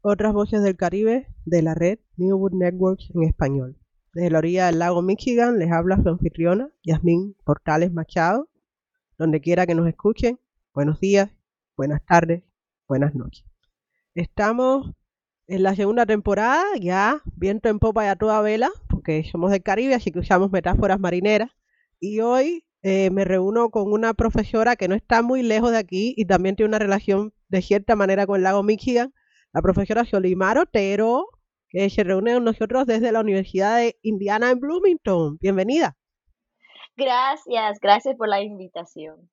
Otras Voces del Caribe de la red New Book Networks en español. Desde la orilla del lago Michigan les habla su anfitriona, Yasmín Portales Machado. Donde quiera que nos escuchen, buenos días, buenas tardes, buenas noches. Estamos en la segunda temporada, ya viento en popa y a toda vela, porque somos del Caribe, así que usamos metáforas marineras. Y hoy eh, me reúno con una profesora que no está muy lejos de aquí y también tiene una relación de cierta manera con el lago Michigan, la profesora Solimar Otero, que se reúne con nosotros desde la Universidad de Indiana en Bloomington. Bienvenida. Gracias, gracias por la invitación.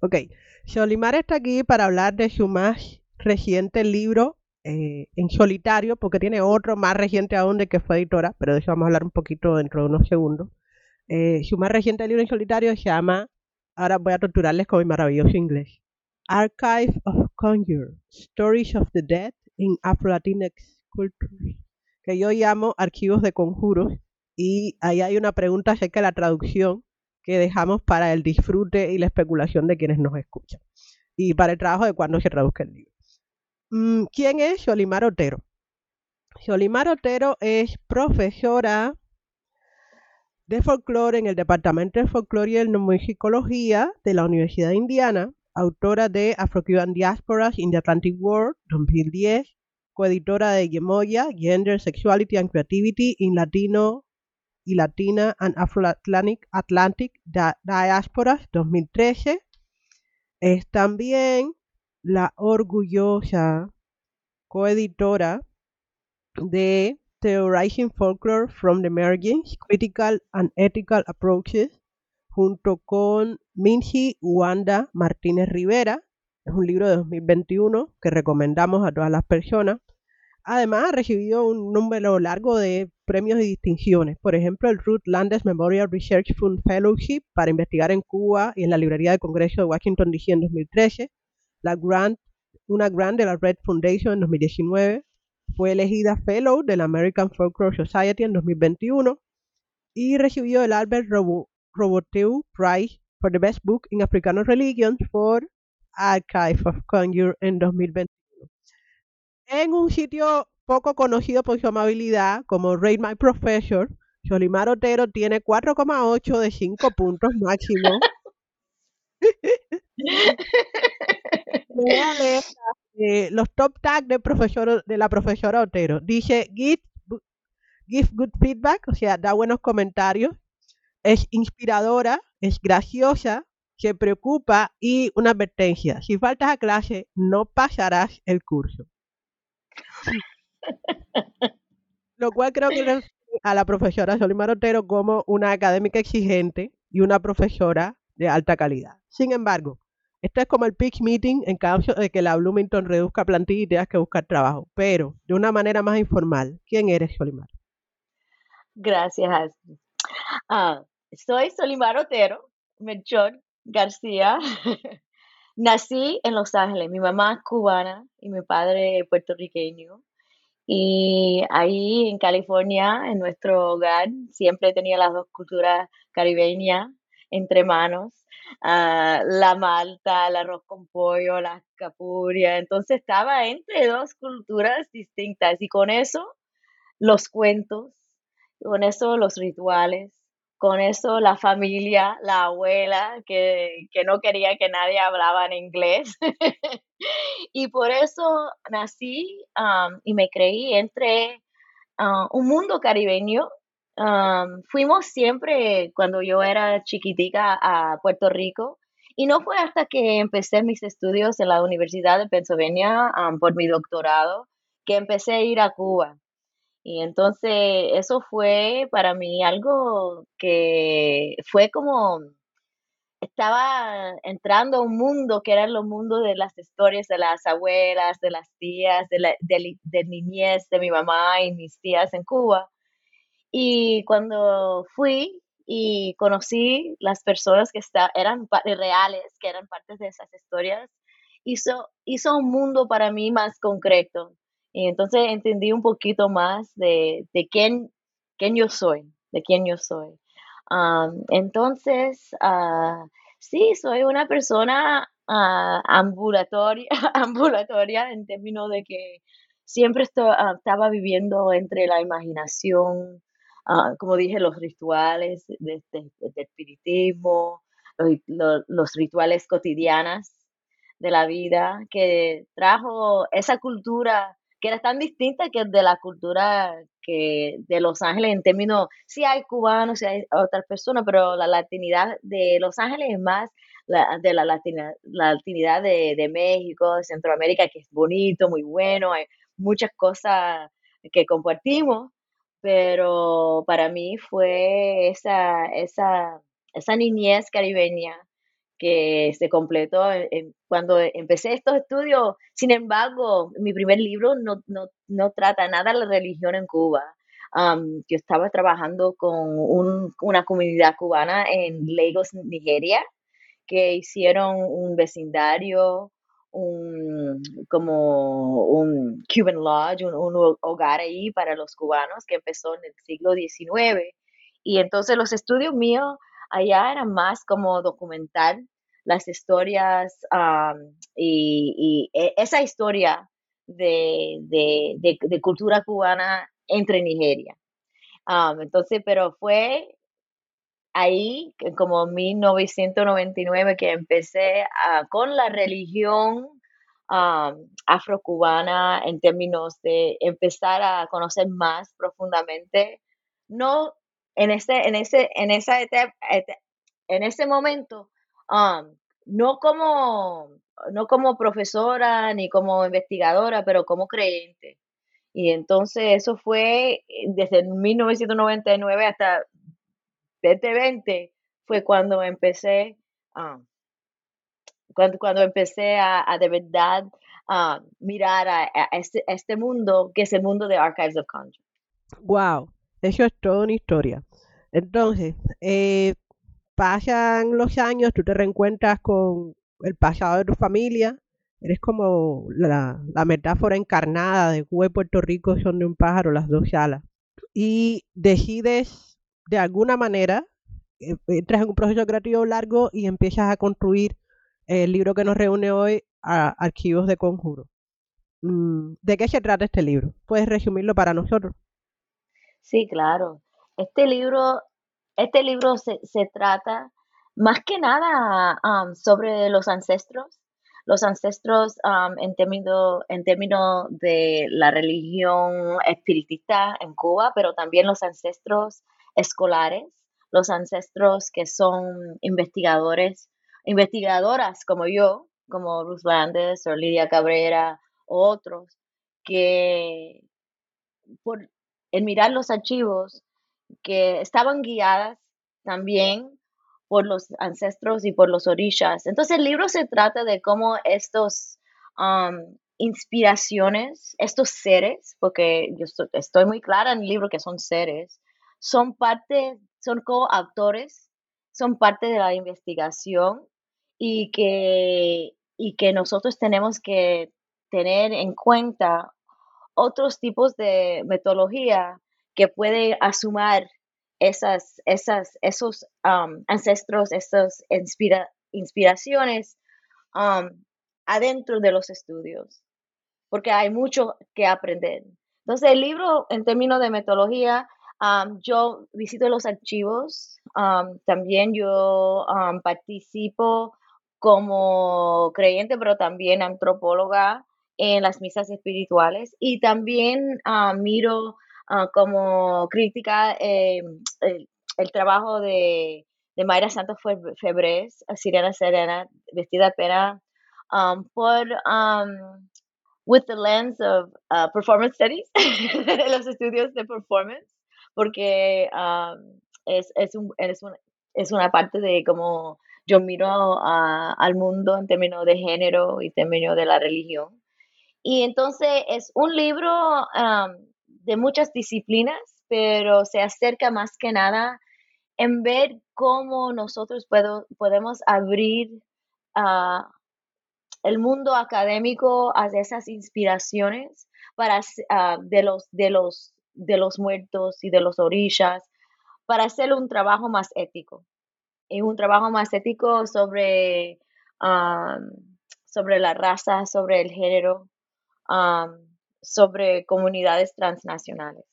Ok, Solimar está aquí para hablar de su más reciente libro eh, en solitario, porque tiene otro más reciente aún de que fue editora, pero de eso vamos a hablar un poquito dentro de unos segundos. Eh, su más reciente libro en solitario se llama, ahora voy a torturarles con mi maravilloso inglés, Archive of Conjure, Stories of the Dead in Afro-Latinx Cultures, que yo llamo Archivos de Conjuros, y ahí hay una pregunta acerca de la traducción que dejamos para el disfrute y la especulación de quienes nos escuchan, y para el trabajo de cuando se traduzca el libro. Mm, ¿Quién es Xolimar Otero? Xolimar Otero es profesora de folclore en el Departamento de Folclore y Etnomusicología de la Universidad de Indiana, autora de Afro-Cuban Diasporas in the Atlantic World 2010, coeditora de Gemoya, Gender, Sexuality and Creativity in Latino y Latina and Afro-Atlantic Atlantic Diasporas 2013. Es también la orgullosa coeditora de Theorizing Folklore from the Emergence, Critical and Ethical Approaches, junto con Minji Wanda Martínez Rivera. Es un libro de 2021 que recomendamos a todas las personas. Además, ha recibido un número largo de premios y distinciones. Por ejemplo, el Ruth Landes Memorial Research Fund Fellowship para investigar en Cuba y en la Librería de Congreso de Washington DC en 2013. La grant, una grant de la Red Foundation en 2019 fue elegida Fellow de la American Folklore Society en 2021 y recibió el Albert Robo Roboteu Prize for the Best Book in Africano Religions for Archive of Conjure en 2021. En un sitio poco conocido por su amabilidad como Rate My Professor, Solimar Otero tiene 4,8 de 5 puntos máximo. Leer eh, los top tags de, profesor, de la profesora Otero. Dice, give, give good feedback, o sea, da buenos comentarios, es inspiradora, es graciosa, se preocupa y una advertencia. Si faltas a clase, no pasarás el curso. Lo cual creo que le a la profesora Solimar Otero como una académica exigente y una profesora de alta calidad. Sin embargo, esto es como el pitch meeting en caso de que la Bloomington reduzca plantilla y tengas que buscar trabajo, pero de una manera más informal. ¿Quién eres, Solimar? Gracias. Ah, soy Solimar Otero, Melchor García. Nací en Los Ángeles. Mi mamá es cubana y mi padre puertorriqueño. Y ahí en California, en nuestro hogar, siempre tenía las dos culturas caribeñas entre manos. Ah, la malta, el arroz con pollo, la capuria. Entonces estaba entre dos culturas distintas y con eso los cuentos, con eso los rituales, con eso la familia, la abuela, que, que no quería que nadie hablaba en inglés. y por eso nací y me creí entre un mundo caribeño. fuimos siempre, cuando yo era chiquitica, a Puerto Rico. Y no fue hasta que empecé mis estudios en la Universidad de Pennsylvania por mi doctorado que empecé a ir a Cuba. Y entonces eso fue para mí algo que fue como estaba entrando a un mundo que era los mundos de las historias de las abuelas, de las tías, de, la, de, niñez de mi mamá y mis tías en Cuba. Y cuando fui y conocí las personas que está, eran reales, que eran partes de esas historias, hizo, hizo un mundo para mí más concreto. Y entonces entendí un poquito más de, de quién, quién yo soy, de quién yo soy. entonces, uh, sí, soy una persona uh, ambulatoria, ambulatoria en términos de que siempre ah, estaba viviendo entre la imaginación, como dije, los rituales de, espiritismo, los, los, rituales cotidianos de la vida, que trajo esa cultura que era tan distinta que de la cultura que de Los Ángeles en términos, sí hay cubanos, sí hay otras personas, pero la latinidad de Los Ángeles es más de la, latina, la latinidad de, de, México, de Centroamérica, que es bonito, muy bueno, hay muchas cosas que compartimos, pero para mí fue esa, esa, esa niñez caribeña que se completó cuando empecé estos estudios. Sin embargo, mi primer libro no, no, no trata nada de la religión en Cuba. yo estaba trabajando con una comunidad cubana en Lagos, Nigeria, que hicieron un vecindario, un, como un Cuban Lodge, un, un hogar ahí para los cubanos que empezó en el siglo XIX. Y entonces los estudios míos allá era más como documentar las historias y, e, esa historia de, cultura cubana entre Nigeria. entonces, pero fue ahí, como 1999, que empecé con la religión afrocubana en términos de empezar a conocer más profundamente, no en este, en ese, en esa etapa, en ese momento, no como, no como profesora ni como investigadora, pero como creyente. Y entonces eso fue eh, desde 1999 hasta 2020 fue cuando empecé, cuando, cuando empecé a, de verdad mirar a, este, este, mundo que es el mundo de Archives of Conjure. Wow, eso es toda una historia. Entonces, eh, pasan los años, tú te reencuentras con el pasado de tu familia, eres como la, metáfora encarnada de Cuba Puerto Rico son de un pájaro las dos alas. Y decides, de alguna manera, eh, entras en un proceso creativo largo y empiezas a construir el libro que nos reúne hoy, a Archivos de Conjuro. Mm, ¿De qué se trata este libro? ¿Puedes resumirlo para nosotros? Sí, claro. Este libro este libro se, trata más que nada um, sobre los ancestros, los ancestros um, en términos en términos de la religión espiritista en Cuba, pero también los ancestros escolares, los ancestros que son investigadores, investigadoras como yo, como Ruth Landes o Lidia Cabrera o otros, que por, en mirar los archivos que estaban guiadas también por los ancestros y por los orishas. Entonces el libro se trata de cómo estos um, inspiraciones, estos seres, porque yo estoy, muy clara en el libro que son seres, son parte, son coautores, son parte de la investigación y que, y que nosotros tenemos que tener en cuenta otros tipos de metodología que puede asumir esas, esas, esos um, ancestros, esas inspiraciones um, adentro de los estudios, porque hay mucho que aprender. Entonces, el libro, en términos de metodología, um, yo visito los archivos, también yo participo como creyente, pero también antropóloga en las misas espirituales y también ah, miro ah, como crítica eh, el, trabajo de, de Mayra Santos Febres, Siriana Serena, vestida pena, um, por um, with the lens of uh, performance studies, los estudios de performance, porque um, es, es, un, es, es una parte de cómo yo miro al mundo en términos de género y términos de la religión. Y entonces es un libro de muchas disciplinas, pero se acerca más que nada en ver cómo nosotros podemos abrir ah, el mundo académico a esas inspiraciones para, ah, de, los, de, los, de los muertos y de los orillas para hacer un trabajo más ético. Y un trabajo más ético sobre, sobre la raza, sobre el género, sobre comunidades transnacionales.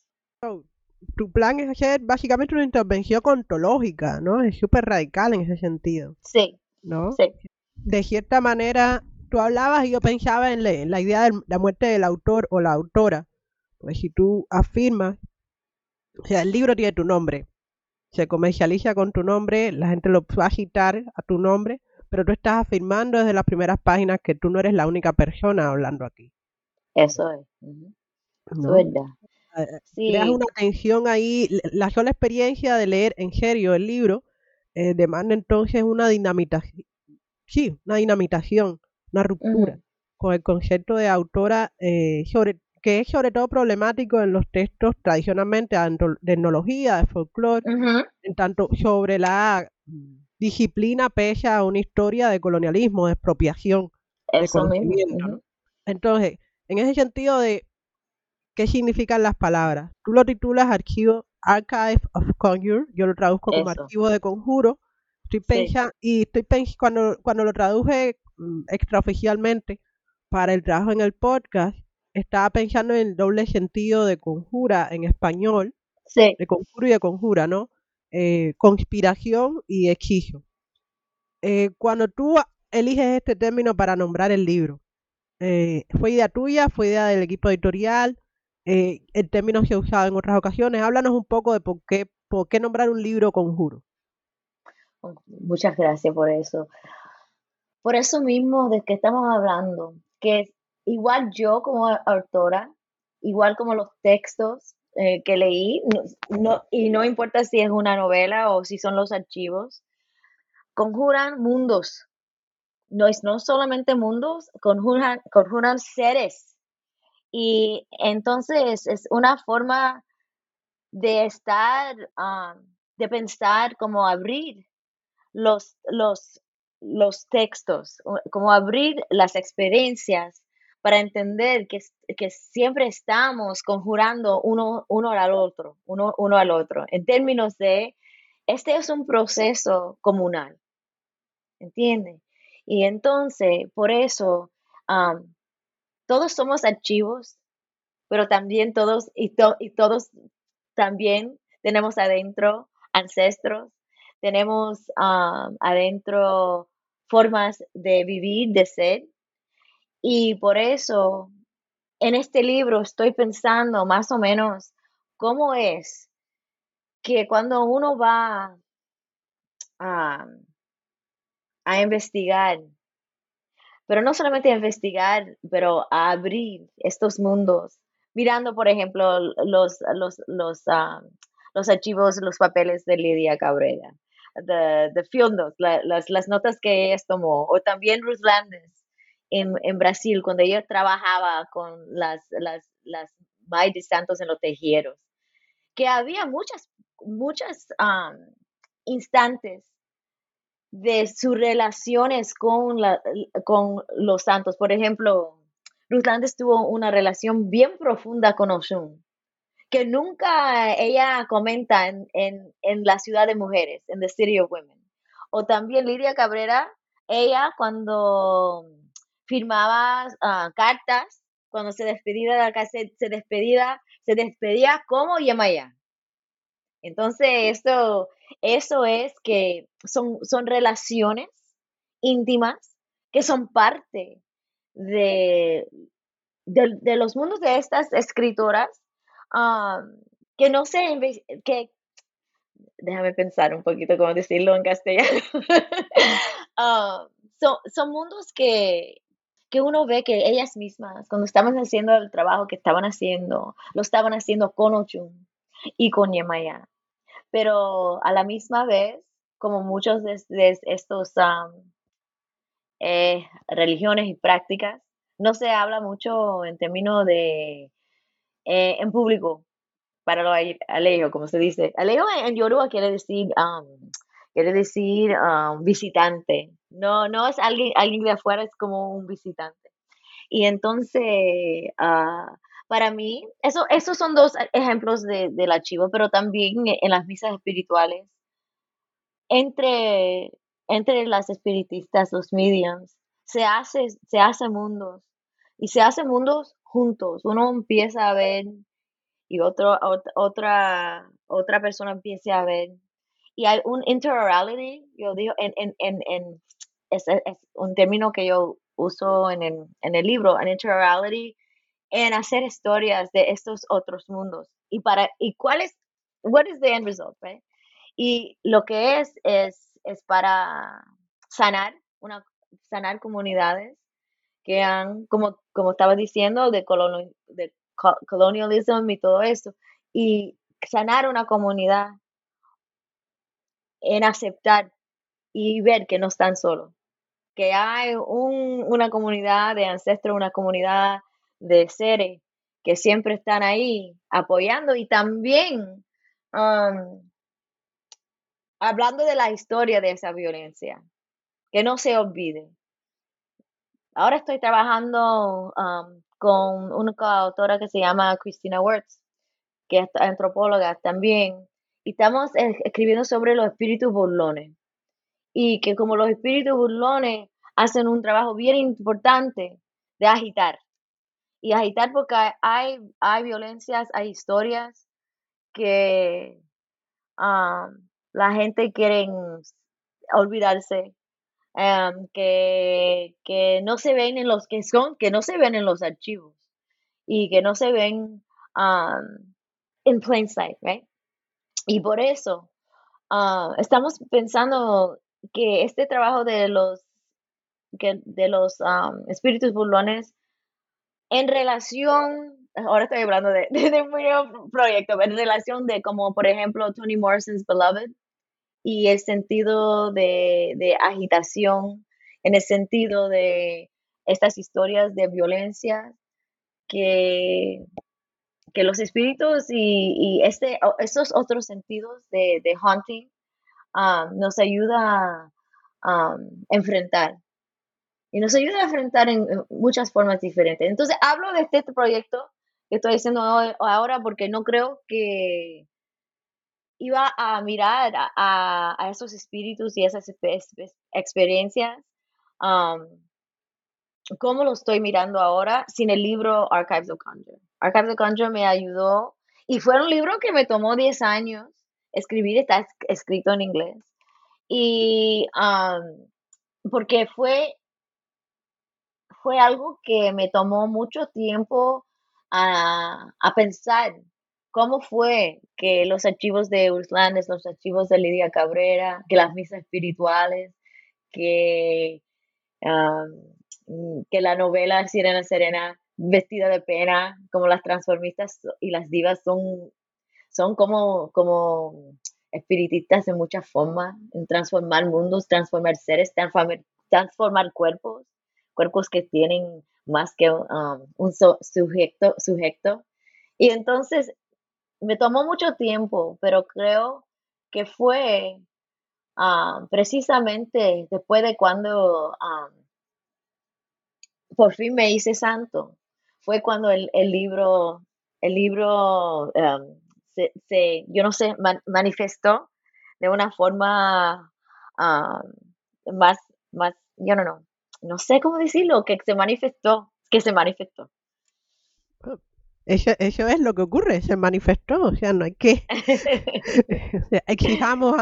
tu plan es hacer básicamente una intervención ontológica, ¿no? Es súper radical en ese sentido. Sí. ¿No? Sí. De cierta manera, tú hablabas y yo pensaba en, la idea de la muerte del autor o la autora. Pues si tú afirmas, o sea, el libro tiene tu nombre, se comercializa con tu nombre, la gente lo va a citar a tu nombre, pero tú estás afirmando desde las primeras páginas que tú no eres la única persona hablando aquí. Eso es. ¿No? es verdad. Eh, eh, sí. Creas una tensión ahí. La sola experiencia de leer en serio el libro eh, demanda entonces una dinamitación. Sí, una dinamitación, una ruptura con el concepto de autora sobre que es sobre todo problemático en los textos tradicionalmente de etnología, de folclore, en tanto sobre la disciplina pese a una historia de colonialismo, de expropiación de conocimiento. Entonces, en ese sentido de qué significan las palabras, tú lo titulas archivo Archive of Conjure, yo lo traduzco como archivo de conjuro, estoy pensando, y estoy pensando, cuando, cuando lo traduje mm, extraoficialmente para el trabajo en el podcast, estaba pensando en el doble sentido de conjura en español, de conjuro y de conjura, ¿no? Eh, conspiración y hechizo. Eh, cuando tú eliges este término para nombrar el libro, eh, ¿fue idea tuya? ¿Fue idea del equipo editorial? el término se ha usado en otras ocasiones. Háblanos un poco de por qué, nombrar un libro conjuro. Muchas gracias por eso. Por eso mismo de que estamos hablando, que igual yo como autora, igual como los textos eh, que leí, y no importa si es una novela o si son los archivos, conjuran mundos. No es no solamente mundos, conjuran, conjuran seres. Y entonces es una forma de estar, um, de pensar, como abrir los, los, los textos, como abrir las experiencias para entender que, que siempre estamos conjurando uno, uno al otro, uno, uno al otro, en términos de, este es un proceso comunal, ¿entiende? Y entonces, por eso, todos somos archivos, pero también todos, y, y todos también tenemos adentro ancestros, tenemos adentro formas de vivir, de ser, y por eso, en este libro estoy pensando más o menos cómo es que cuando uno va a, a investigar, pero no solamente a investigar, pero a abrir estos mundos, mirando, por ejemplo, los, los, los, ah, los archivos, los papeles de Lidia Cabrera, the, the field notes, las, las notas que ella tomó, o también Ruth Landes, en, Brasil, cuando yo trabajaba con las, las, las de Santos en los tejeros, que había muchas, muchas instantes de sus relaciones con, la, con los santos. Por ejemplo, Ruth Landes tuvo una relación bien profunda con Oshun, que nunca ella comenta en, en, la ciudad de mujeres, en The City of Women. O también Lidia Cabrera, ella cuando firmaba ah, cartas, cuando se despedía de la casa, se despedía, se despedía como Yamaya. Entonces, esto, eso es que son, son relaciones íntimas que son parte de, de, los mundos de estas escritoras que no sé, que, déjame pensar un poquito cómo decirlo en castellano. son, son mundos que, que uno ve que ellas mismas, cuando estaban haciendo el trabajo que estaban haciendo, lo estaban haciendo con Ochun y con Yemaya. Pero a la misma vez, como muchos de, estos eh, religiones y prácticas, no se habla mucho en términos de eh, en público para lo alejo, como se dice. Alejo en, Yoruba quiere decir quiere decir visitante. No, no es alguien, alguien de afuera, es como un visitante. Y entonces, ah, para mí, eso, esos son dos ejemplos de, del archivo, pero también en las misas espirituales, entre, entre las espiritistas, los mediums, se hace, se hace mundos y se hace mundos juntos. Uno empieza a ver y otro, otra, otra persona empieza a ver. Y hay un interorality, yo digo, en, en, en, en es, un término que yo uso en el, en el libro, en interorality, en hacer historias de estos otros mundos. Y para, y cuál es, what is the end result, right? Y lo que es, es, es para sanar, una, sanar comunidades que han, como, como estaba diciendo, de, de colonialismo y todo eso, y sanar una comunidad en aceptar y ver que no están solos, que hay un, una comunidad de ancestros, una comunidad de seres que siempre están ahí apoyando y también um, hablando de la historia de esa violencia, que no se olvide, Ahora estoy trabajando um, con una autora que se llama Christina Wertz, que es antropóloga también, y estamos escribiendo sobre los espíritus burlones. Y que como los espíritus burlones hacen un trabajo bien importante de agitar. Y agitar porque hay, hay violencias, hay historias que um, la gente quiere olvidarse Em, que, que, no se ven en los que son, que no se ven en los archivos y que no se ven en plain sight, right? Y por eso ah, estamos pensando que este trabajo de los que de los espíritus burlones en relación, ahora estoy hablando de, de, un proyecto, en relación de como por ejemplo Toni Morrison's Beloved, y el sentido de, agitación, en el sentido de estas historias de violencia que, que los espíritus y, este, estos otros sentidos de, de haunting um, nos ayuda a um, enfrentar. Y nos ayuda a enfrentar en, muchas formas diferentes. Entonces, hablo de este proyecto que estoy haciendo ahora porque no creo que, iba a mirar a, esos espíritus y esas experiencias, um, ¿cómo lo estoy mirando ahora sin el libro Archives of Conjure? Archives of Conjure me ayudó y fue un libro que me tomó 10 años escribir, está escrito en inglés. Y um, porque fue, fue algo que me tomó mucho tiempo a, a pensar ¿Cómo fue que los archivos de Urslandes, los archivos de Lidia Cabrera, que las misas espirituales, que, que la novela Sirena Serena, vestida de pena, como las transformistas y las divas son, son como, como espiritistas en muchas formas, en transformar mundos, transformar seres, transformar, cuerpos, cuerpos que tienen más que un sujeto, sujeto. Y entonces me tomó mucho tiempo, pero creo que fue ah, precisamente después de cuando ah, por fin me hice santo, fue cuando el, el libro, el libro um, se, se, yo no sé, manifestó de una forma um, más, más, yo no, no, no sé cómo decirlo, que se manifestó, que se manifestó. Eso, eso es lo que ocurre, se manifestó, o sea, no hay que exijamos,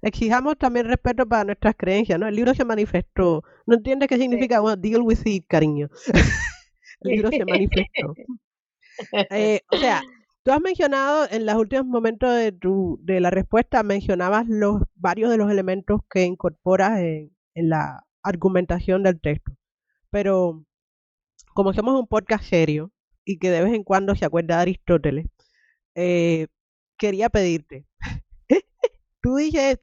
exijamos también respeto para nuestras creencias, ¿no? El libro se manifestó, no entiendes qué significa, bueno, deal with it, cariño. El libro se manifestó. Eh, o sea, tú has mencionado en los últimos momentos de tu de la respuesta, mencionabas los varios de los elementos que incorporas en, la argumentación del texto. Pero como somos un podcast serio y que de vez en cuando se acuerda de Aristóteles, eh, quería pedirte. tú dices,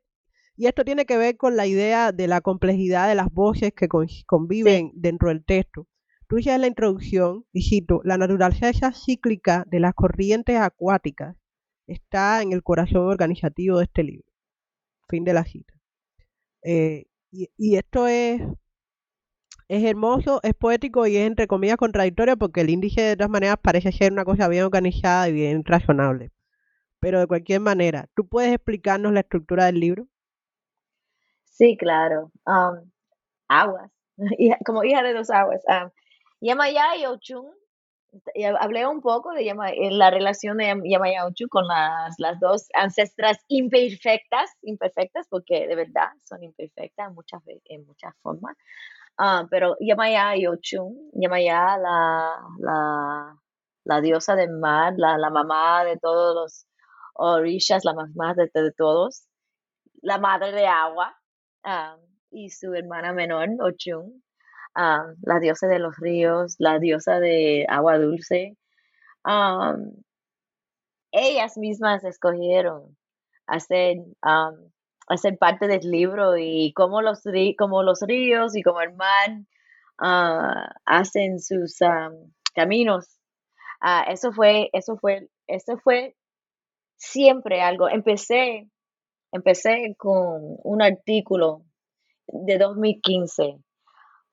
y esto tiene que ver con la idea de la complejidad de las voces que conviven dentro del texto. Tú ya en la introducción, y cito, la naturaleza cíclica de las corrientes acuáticas está en el corazón organizativo de este libro. Fin de la cita. Eh, y, esto es, es hermoso, es poético y es entre comillas contradictorio porque el índice de todas maneras parece ser una cosa bien organizada y bien razonable. Pero de cualquier manera, ¿tú puedes explicarnos la estructura del libro? Sí, claro. Um, aguas, como hija de dos aguas. Um, Yamaya y Ochun, hablé un poco de eh, la relación de Yamaya y Ochun con las, dos ancestras imperfectas, imperfectas porque de verdad son imperfectas en muchas, en muchas formas. Uh, pero Yamaya y Ochun, Yamaya, la, la, diosa del mar, la, mamá de todos los orishas, la mamá de, de todos, la madre de agua, ah, y su hermana menor, Ochun, la diosa de los ríos, la diosa de agua dulce. ellas mismas escogieron hacer, hacer parte del libro y como los, como los ríos y como el mar ah, hacen sus caminos. Ah, eso fue, eso fue, eso fue siempre algo. Empecé, empecé con un artículo de 2015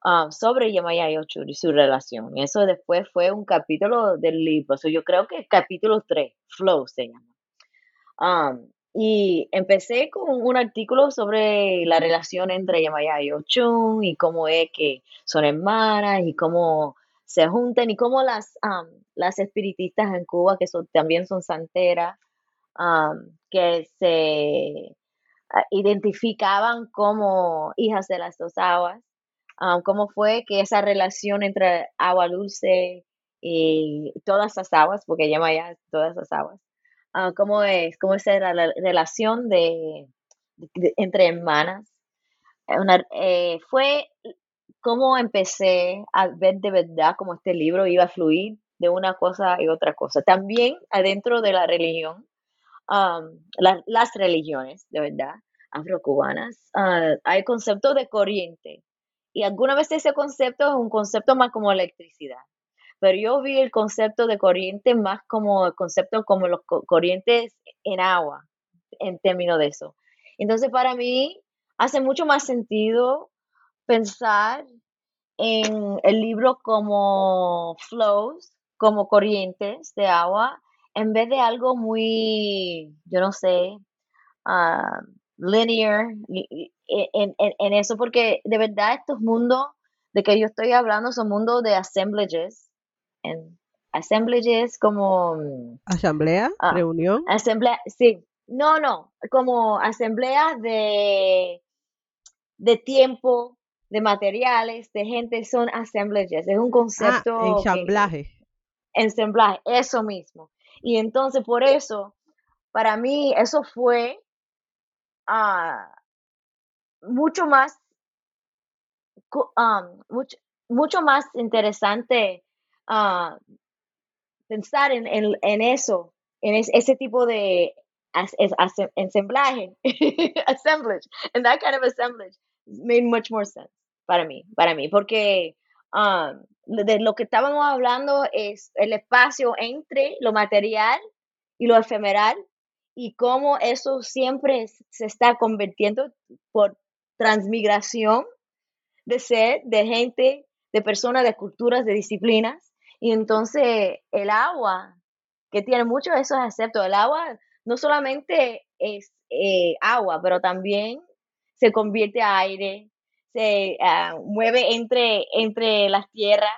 Ah, sobre Yamaya Yochur y su relación. Eso después fue un capítulo del libro. yo creo que capítulo 3, Flow se llama. y empecé con un artículo sobre la relación entre Yamaya y Ochun y cómo es que son hermanas y cómo se juntan y cómo las, las espiritistas en Cuba, que también son santeras, que se ah, identificaban como hijas de las dos aguas Um, cómo fue que esa relación entre agua dulce y todas las aguas, porque llama ya todas las aguas, uh, cómo es, cómo es la, relación de, entre hermanas. Eh, fue cómo empecé a ver de verdad cómo este libro iba a fluir de una cosa y otra cosa. También adentro de la religión, um, las religiones, de verdad, afrocubanas, uh, hay concepto de corriente y alguna vez ese concepto es un concepto más como electricidad. Pero yo vi el concepto de corriente más como el concepto como los corrientes en agua, en términos de eso. Entonces, para mí, hace mucho más sentido pensar en el libro como flows, como corrientes de agua, en vez de algo muy, yo no sé, uh, linear en, en, eso, porque de verdad estos mundos de que yo estoy hablando son mundos de assemblages. En assemblages como... Mm, ¿Asamblea? Ah, ¿Reunión? Asamblea, sí. No, no, como asambleas de, de tiempo, de materiales, de gente, son assemblages. Es un concepto... Ah, ensamblaje. ensamblaje, eso mismo. Y entonces por eso, para mí, eso fue mucho más, mucho, mucho, más interesante ah, pensar en, en, eso, en ese tipo de ensamblaje, assemblage, and that kind of assemblage made much more sense para mí, para mí, porque de lo que estábamos hablando es el espacio entre lo material y lo efemeral y cómo eso siempre se está convirtiendo por transmigración de ser, de gente, de personas, de culturas, de disciplinas. Y entonces el agua, que tiene muchos de esos aceptos, el agua no solamente es eh, agua, pero también se convierte a aire, se ah, mueve entre, entre las tierras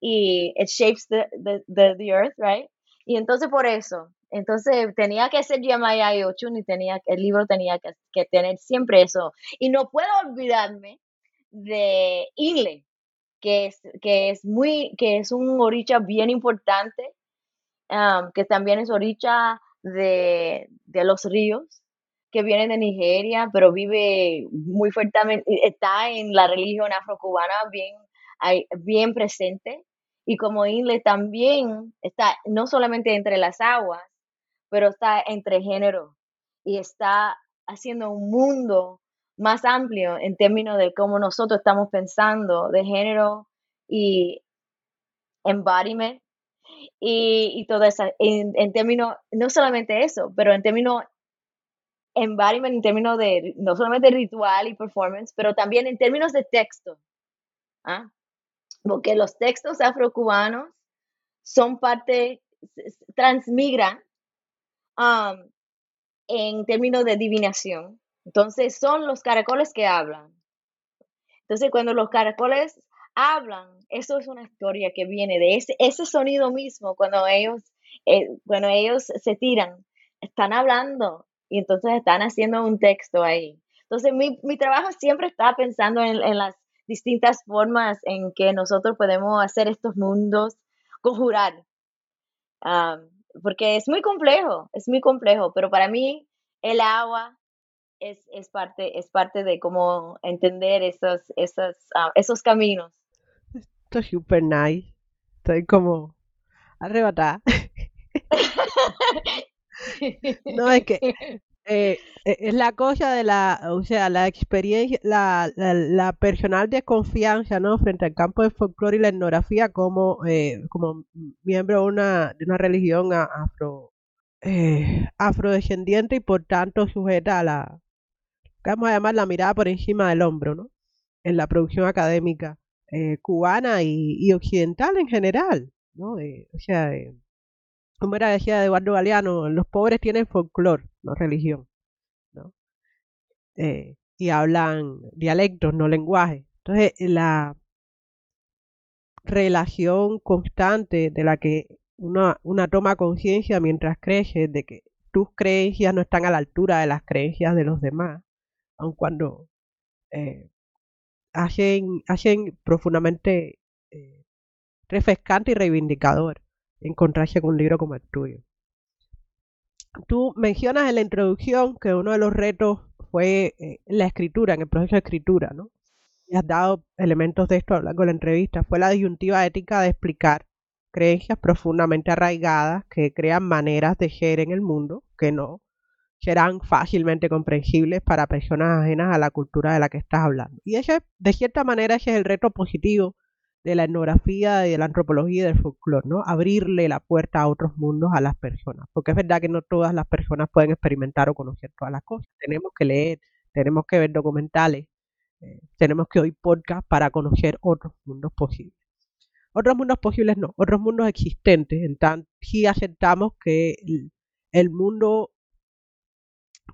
y it shapes the, the, the, earth, right? Y entonces por eso, entonces tenía que ser Jeremiah 8 y tenía, el libro tenía que, que, tener siempre eso. Y no puedo olvidarme de Inle, que es, que es muy, que es un oricha bien importante, um, que también es oricha de, de los ríos, que viene de Nigeria, pero vive muy fuertemente, está en la religión afrocubana bien, bien presente. Y como Inle también está no solamente entre las aguas, pero está entre género y está haciendo un mundo más amplio en términos de cómo nosotros estamos pensando de género y embodiment y, y todo eso, en, términos, no solamente eso, pero en términos embodiment, en términos de, no solamente ritual y performance, pero también en términos de texto. ¿ah? Porque los textos afrocubanos son parte, transmigran um, en términos de divinación. Entonces son los caracoles que hablan. Entonces cuando los caracoles hablan, eso es una historia que viene de ese, ese sonido mismo, cuando ellos, eh, cuando ellos se tiran, están hablando y entonces están haciendo un texto ahí. Entonces mi, mi trabajo siempre está pensando en, en, las distintas formas en que nosotros podemos hacer estos mundos, conjurar, um, porque es muy complejo, es muy complejo, pero para mí el agua es, es, parte, es parte de cómo entender esos, esos, uh, esos caminos. Esto es super nice. Estoy como arrebatada. no, es que eh, e, es la cosa de la, o sea, la experiencia, la, la, personal desconfianza, ¿no? Frente al campo de folclore y la etnografía como, eh, como miembro de una, de una religión afro, eh, afrodescendiente y por tanto sujeta a la, vamos a llamar la mirada por encima del hombro, ¿no? En la producción académica eh, cubana y, y, occidental en general, ¿no? Eh, o sea, eh, como era decía Eduardo Galeano, los pobres tienen folclore, no religión, ¿no? Eh, y hablan dialectos, no lenguaje. Entonces, la relación constante de la que una, toma conciencia mientras crece de que tus creencias no están a la altura de las creencias de los demás, aun cuando eh, hacen, hacen profundamente eh, refrescante y reivindicador encontrarse con un libro como el tuyo. Tú mencionas en la introducción que uno de los retos fue eh, la escritura, en el proceso de escritura, ¿no? Y has dado elementos de esto a lo largo de la entrevista. Fue la disyuntiva ética de explicar creencias profundamente arraigadas que crean maneras de ser en el mundo que no serán fácilmente comprensibles para personas ajenas a la cultura de la que estás hablando. Y ese, de cierta manera, ese es el reto positivo de la etnografía, de la antropología y del folclore, ¿no? Abrirle la puerta a otros mundos a las personas. Porque es verdad que no todas las personas pueden experimentar o conocer todas las cosas. Tenemos que leer, tenemos que ver documentales, eh, tenemos que oír podcast para conocer otros mundos posibles. Otros mundos posibles no, otros mundos existentes. En tanto, si aceptamos que el mundo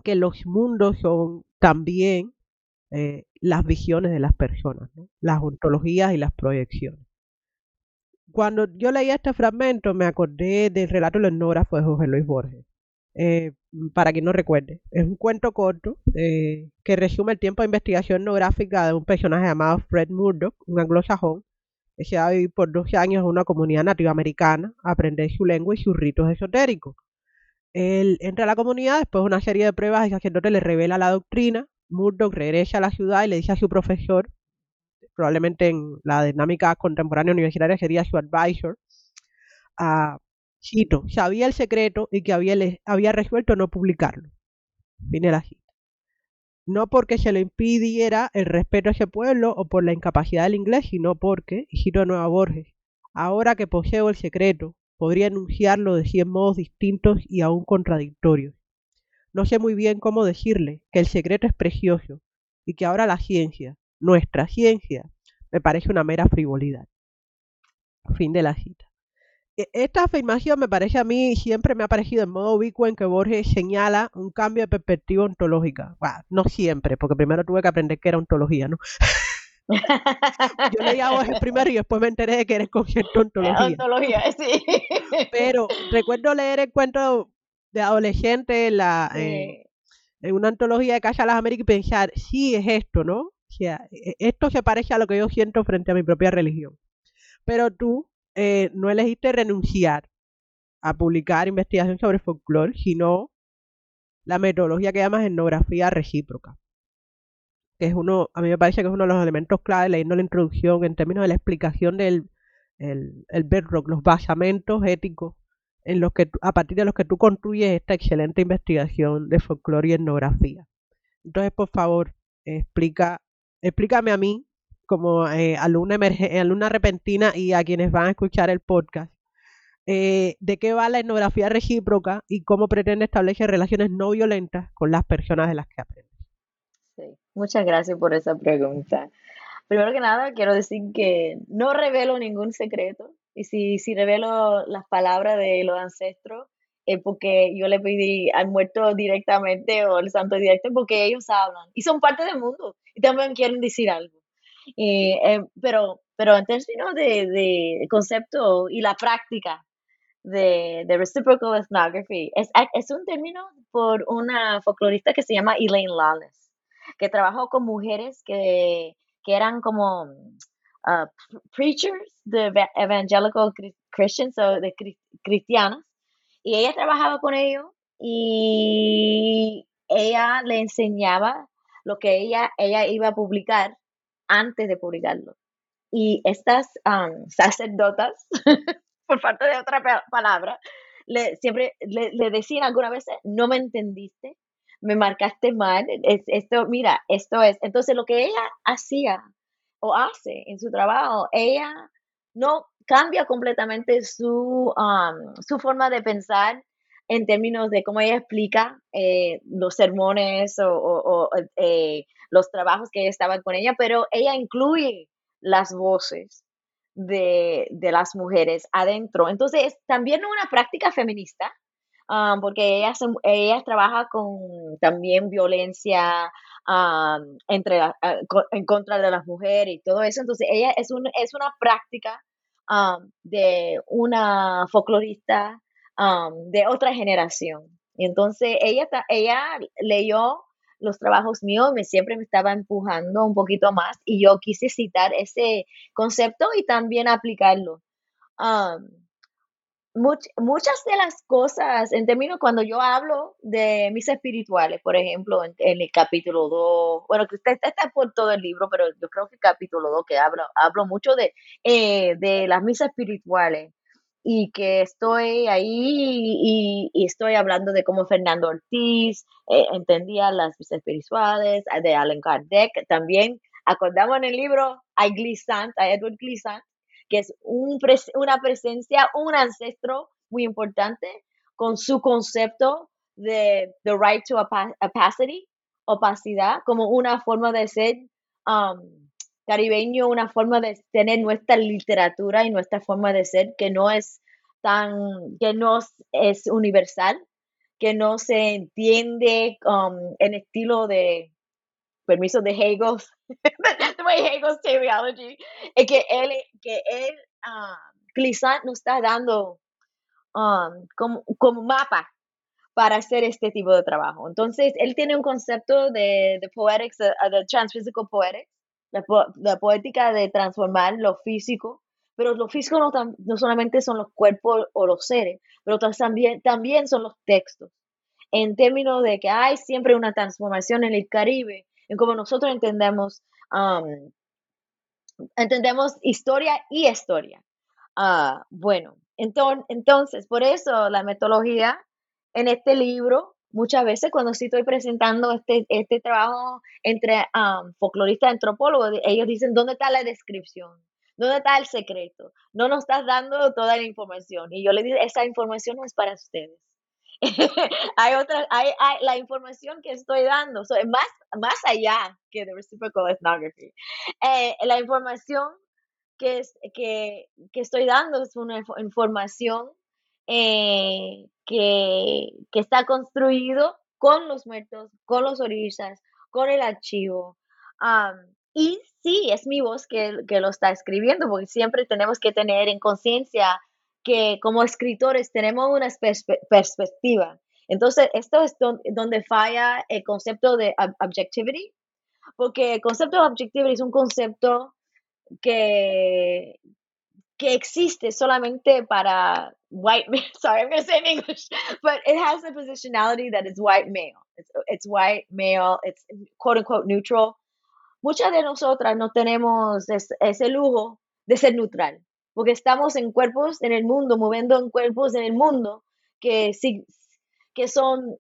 que los mundos son también eh, las visiones de las personas, las ontologías y las proyecciones. Cuando yo leí este fragmento me acordé del relato del etnógrafo de José Luis Borges. Eh, para quien no recuerde, es un cuento corto eh, que resume el tiempo de investigación etnográfica de un personaje llamado Fred Murdoch, un anglosajón, que se va a vivir por 12 años en una comunidad nativoamericana a aprender su lengua y sus ritos esotéricos. Él entra a la comunidad, después de una serie de pruebas, el sacerdote le revela la doctrina. Murdoch regresa a la ciudad y le dice a su profesor, probablemente en la dinámica contemporánea universitaria sería su advisor, a cito, sabía el secreto y que había, resuelto no publicarlo. Fin de la cita. No porque se le impidiera el respeto a ese pueblo o por la incapacidad del inglés, sino porque, y cito a Nueva Borges, ahora que poseo el secreto, podría enunciarlo de cien modos distintos y aún contradictorios. No sé muy bien cómo decirle que el secreto es precioso y que ahora la ciencia, nuestra ciencia, me parece una mera frivolidad. Fin de la cita. e- esta afirmación me parece a mí, siempre me ha parecido en modo ubicuo en que Borges señala un cambio de perspectiva ontológica. Bueno, no siempre, porque primero tuve que aprender que era ontología, ¿no? Yo leía a Borges primero y después me enteré de que eres concepto ontología. Ontología, sí. Pero recuerdo leer el cuento de adolescente en, la, Sí. en una antología de Casa de las Américas y pensar, sí, es esto, ¿no? O sea, e- esto se parece a lo que yo siento frente a mi propia religión. Pero tú eh, no elegiste renunciar a publicar investigación sobre folclore, sino la metodología que llamas etnografía recíproca, que es uno, a mí me parece que es uno de los elementos clave leyendo la introducción en términos de la explicación del el, el bedrock, los basamentos éticos en los que a partir de los que tú construyes esta excelente investigación de folclore y etnografía. Entonces, por favor, explica, explícame a mí, como eh, alumna, emerge- alumna repentina y a quienes van a escuchar el podcast, eh, de qué va la etnografía recíproca y cómo pretende establecer relaciones no violentas con las personas de las que aprende. Sí, muchas gracias por esa pregunta. Primero que nada, quiero decir que no revelo ningún secreto. Y si, si revelo las palabras de los ancestros, es porque yo le pedí al muerto directamente o al santo directo, porque ellos hablan y son parte del mundo y también quieren decir algo. Y, eh, pero, pero en términos de, de concepto y la práctica de, de reciprocal ethnography, es, es un término por una folclorista que se llama Elaine Lawless que trabajó con mujeres que, que eran como uh, preachers de eva- evangelical Christians o de cri- cristianas y ella trabajaba con ellos y ella le enseñaba lo que ella, ella iba a publicar antes de publicarlo. Y estas um, sacerdotas, por falta de otra pa- palabra, le, siempre le, le decían algunas veces, no me entendiste, me marcaste mal, es, esto, mira, esto es. Entonces lo que ella hacía o hace en su trabajo, ella no cambia completamente su, um, su forma de pensar en términos de cómo ella explica eh, los sermones o, eh, los trabajos que estaban con ella, pero ella incluye las voces de, de las mujeres adentro. Entonces, es también una práctica feminista, ah, porque ella, ella trabaja con también violencia entre la- en contra de las mujeres y todo eso. Entonces, ella es, un, es una práctica de una folclorista de otra generación. Y entonces, ella, ella leyó los trabajos míos, me siempre me estaba empujando un poquito más y yo quise citar ese concepto y también aplicarlo. Much- muchas de las cosas, en términos cuando yo hablo de mis espirituales, por ejemplo, en, el capítulo 2, bueno, que usted está, por todo el libro, pero yo creo que el capítulo 2 que hablo, hablo mucho de, eh, de las misas espirituales y que estoy ahí y, estoy hablando de cómo Fernando Ortiz eh, entendía las misas espirituales, de Allen Kardec, también acordamos en el libro a Glissant, a Edward Glissant, que es un pres- una presencia, un ancestro muy importante con su concepto de the right to opa- opacity, opacidad, como una forma de ser um, caribeño, una forma de tener nuestra literatura y nuestra forma de ser que no es tan, que no es universal, que no se entiende um, en estilo de permiso de Hegel, the way Hegel's teleology, es que él, que él, ah, Glissant nos está dando um, como, como mapa para hacer este tipo de trabajo. Entonces, él tiene un concepto de, de poetics, de, de transphysical poetics, la, po- la poética de transformar lo físico, pero lo físico no, tam- no solamente son los cuerpos o los seres, pero también, también son los textos en términos de que hay siempre una transformación en el Caribe, en cómo nosotros entendemos, um, entendemos historia y historia. Ah, bueno, enton- entonces, por eso la metodología en este libro, muchas veces cuando sí estoy presentando este, este trabajo entre um, folcloristas antropólogos, ellos dicen, ¿dónde está la descripción? ¿Dónde está el secreto? No nos estás dando toda la información. Y yo le digo, esa información no es para ustedes. hay otra, hay, hay la información que estoy dando, so, más, más allá que de reciprocal ethnography. Eh, la información que, es, que, que estoy dando es una información eh, que, que está construido con los muertos, con los orillas, con el archivo. y sí, es mi voz que, que, lo está escribiendo, porque siempre tenemos que tener en conciencia que como escritores tenemos una perspectiva. Entonces, esto es donde falla el concepto de objectivity, porque el concepto de objectivity es un concepto que, que existe solamente para white male. Sorry, I'm going to say in English, but it has a positionality that is white male. It's white male, it's quote unquote neutral. Muchas de nosotras no tenemos ese lujo de ser neutral, porque estamos en cuerpos en el mundo, moviendo en cuerpos en el mundo que, que son,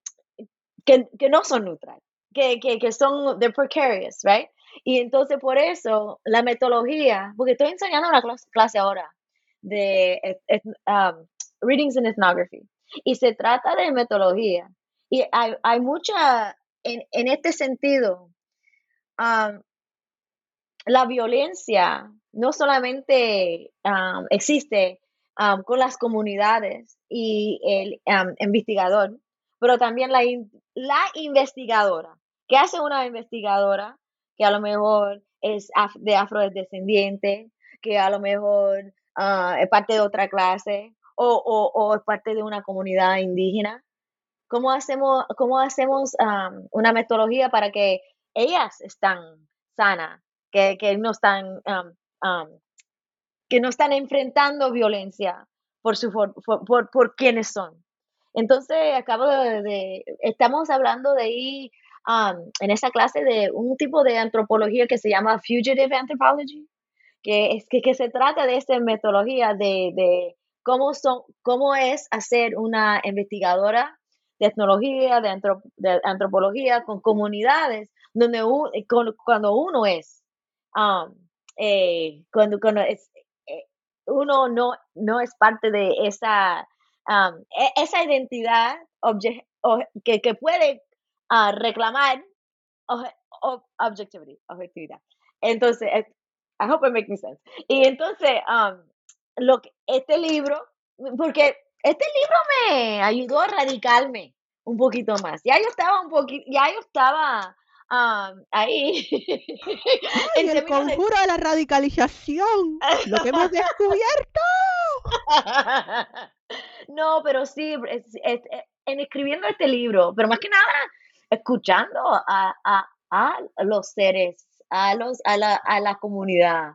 que, que no son neutral, que, que, que son, they're precarious, right? Y entonces por eso la metodología, porque estoy enseñando una clase ahora de um, Readings in Ethnography, y se trata de metodología. Y hay, hay mucha, en, en, este sentido, um, la violencia no solamente um, existe con las comunidades y el investigador, pero también la, la investigadora. ¿Qué hace una investigadora? que a lo mejor es de afrodescendiente, que a lo mejor ah, es parte de otra clase o, es parte de una comunidad indígena. ¿Cómo hacemos, cómo hacemos una metodología para que ellas están sanas, que, no están que no están enfrentando violencia por su por, por, quienes son? Entonces, acabo de, estamos hablando de ahí en esa clase de un tipo de antropología que se llama Fugitive Anthropology, que, es, que, se trata de esta metodología de, de cómo, son, cómo es hacer una investigadora de etnología, de, antropología con comunidades, donde cuando uno es, eh, cuando, cuando es, eh, uno no, no es parte de esa, e, esa identidad que, que, puede a reclamar objetividad. Entonces, I hope it makes sense. Y entonces, um, lo que, este libro, porque este libro me ayudó a radicarme un poquito más. Ya yo estaba un poquito, ya yo estaba um, ahí. el conjuro de... la radicalización, lo que hemos descubierto. no, pero sí, en escribiendo este libro, pero más que nada escuchando a, a, a los seres, a, los, a, la, a la comunidad.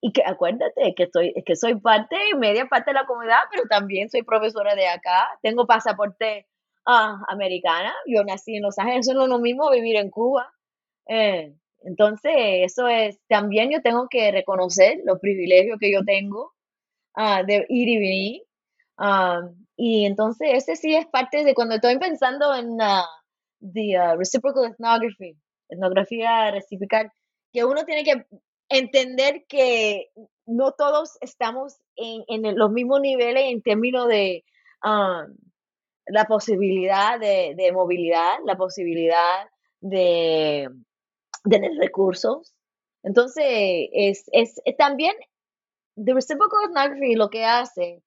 y que acuérdate que, estoy, que soy parte, media parte de la comunidad, pero también soy profesora de acá. Tengo pasaporte uh, americana. Yo nací en Los Ángeles, eso no es lo mismo vivir en Cuba. Eh, entonces, eso es, también yo tengo que reconocer los privilegios que yo tengo uh, de ir y venir. y entonces, ese sí es parte de cuando estoy pensando en, the uh, reciprocal ethnography, etnografía reciprocal, que uno tiene que entender que no todos estamos en, en los mismos niveles en términos de la posibilidad de, de, movilidad, la posibilidad de, tener recursos. Entonces, es, es, también, the reciprocal ethnography lo que hace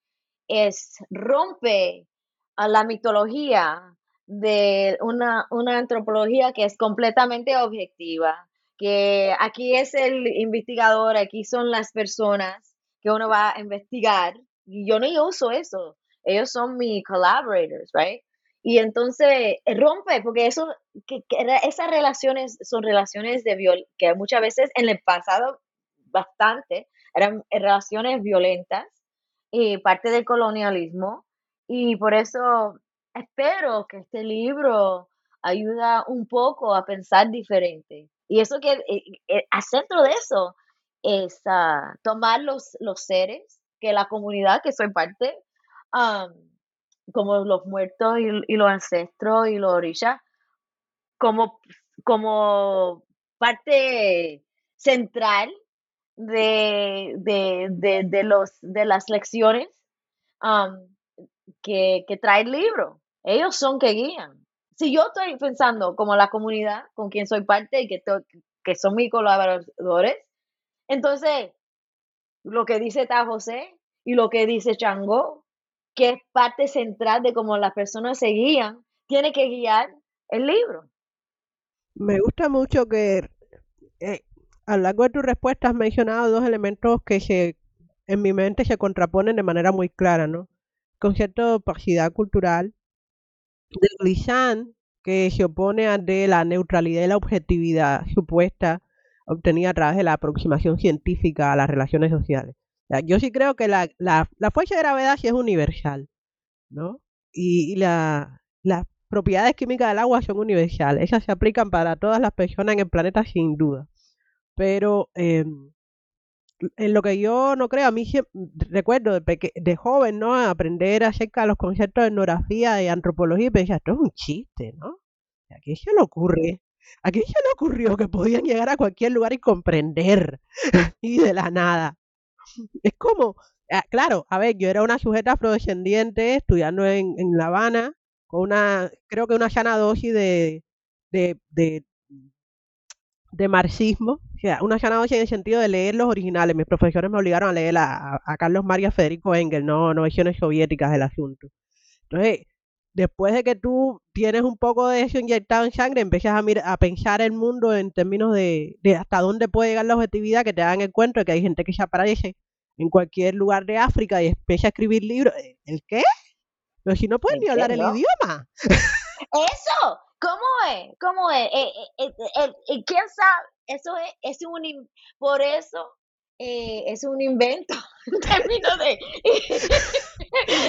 es rompe a la mitología de una, una antropología que es completamente objetiva, que aquí es el investigador, aquí son las personas que uno va a investigar, y yo no uso eso, ellos son mis collaborators, right? Y entonces eh, rompe, porque eso, que, esas relaciones son relaciones de viol que muchas veces en el pasado bastante eran relaciones violentas y parte del colonialismo. Y por eso espero que este libro ayuda un poco a pensar diferente. Y eso que, eh, eh, al centro de eso, es ah, tomar los, los seres que la comunidad que soy parte, como los muertos y, los ancestros y los orillas, como, como parte central de, de, los, de las lecciones que, que trae el libro. Ellos son que guían. Si yo estoy pensando como la comunidad con quien soy parte y que, que son mis colaboradores, entonces lo que dice Ta José y lo que dice Changó, que es parte central de cómo las personas se guían, tiene que guiar el libro. Me gusta mucho que eh, a lo largo de tu respuesta has mencionado dos elementos que se, en mi mente se contraponen de manera muy clara, ¿no? El concepto de opacidad cultural del Glissant, que se opone a de la neutralidad y la objetividad supuesta obtenida a través de la aproximación científica a las relaciones sociales. Yo sí creo que la, la, la fuerza de gravedad sí es universal, ¿no? Y, la, las propiedades químicas del agua son universales. Esas se aplican para todas las personas en el planeta sin duda. Pero eh, en lo que yo no creo, a mí recuerdo de, joven, ¿no? Aprender acerca de los conceptos de etnografía y antropología y pensar, esto es un chiste, ¿no? ¿A quién se le ocurre? ¿A quién se le ocurrió que podían llegar a cualquier lugar y comprender? y de la nada. Es como, ah, claro, a ver, yo era una sujeta afrodescendiente estudiando en, en La Habana con una, creo que una sana dosis de, de, de, de marxismo, o sea, una sana dosis en el sentido de leer los originales. Mis profesores me obligaron a leer a, a- Carlos María Federico Engel, no, no versiones soviéticas del asunto. Entonces, después de que tú tienes un poco de eso inyectado en sangre, empiezas a, a pensar el mundo en términos de, de hasta dónde puede llegar la objetividad, que te dan el cuento de que hay gente que se aparece en cualquier lugar de África y empieza a escribir libros. ¿El qué? Pero si no pueden ¿En ni hablar el idioma. Eso, ¿cómo es? ¿Cómo es? Eh, eh, eh, ¿Quién sabe? Eso es, es un, por eso eh, es un invento en términos de...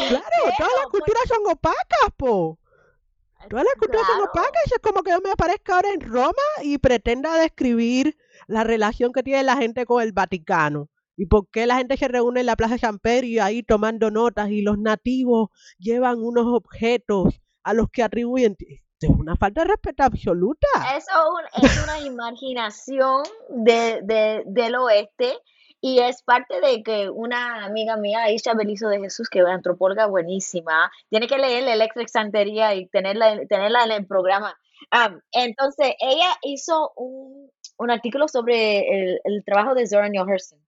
Claro, todas las culturas son opacas, po. Todas las culturas son opacas. Eso es como que yo me aparezca ahora en Roma y pretenda describir la relación que tiene la gente con el Vaticano. Y por qué la gente se reúne en la Plaza San Pedro y ahí tomando notas y los nativos llevan unos objetos a los que atribuyen. Es una falta de respeto absoluta. Eso un- es una imaginación de, de- del oeste y es parte de que una amiga mía, Aisha Belizo de Jesús, que es antropóloga buenísima, tiene que leer la Electric Santería y tenerla, tenerla en el programa. Am, entonces, ella hizo un, un artículo sobre el, el trabajo de Zora Neale Hurston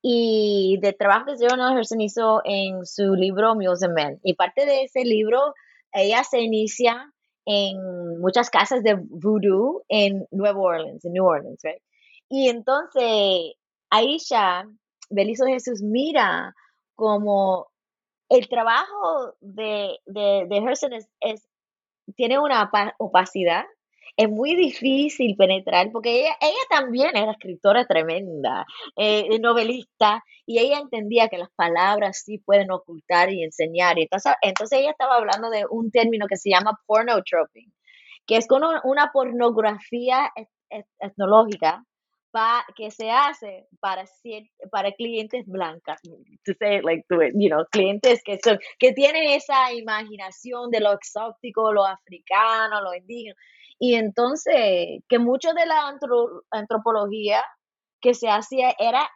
y del trabajo que Zora Neale Hurston hizo en su libro Mules and. Y parte de ese libro, ella se inicia en muchas casas de voodoo en Nueva Orleans, en New Orleans, right? Y entonces Aisha Belizo Jesús mira como el trabajo de, de, Hurston es, tiene una opacidad. Es muy difícil penetrar porque ella, ella también era escritora tremenda, eh, novelista, y ella entendía que las palabras sí pueden ocultar y enseñar. Y entonces, entonces ella estaba hablando de un término que se llama pornotroping, que es como una pornografía et- et- etnológica que se hace para para clientes blancas, to say like you know, clientes que son que tienen esa imaginación de lo exótico, lo africano, lo indígena. Y entonces, que mucho de la antro- antropología que se hacía era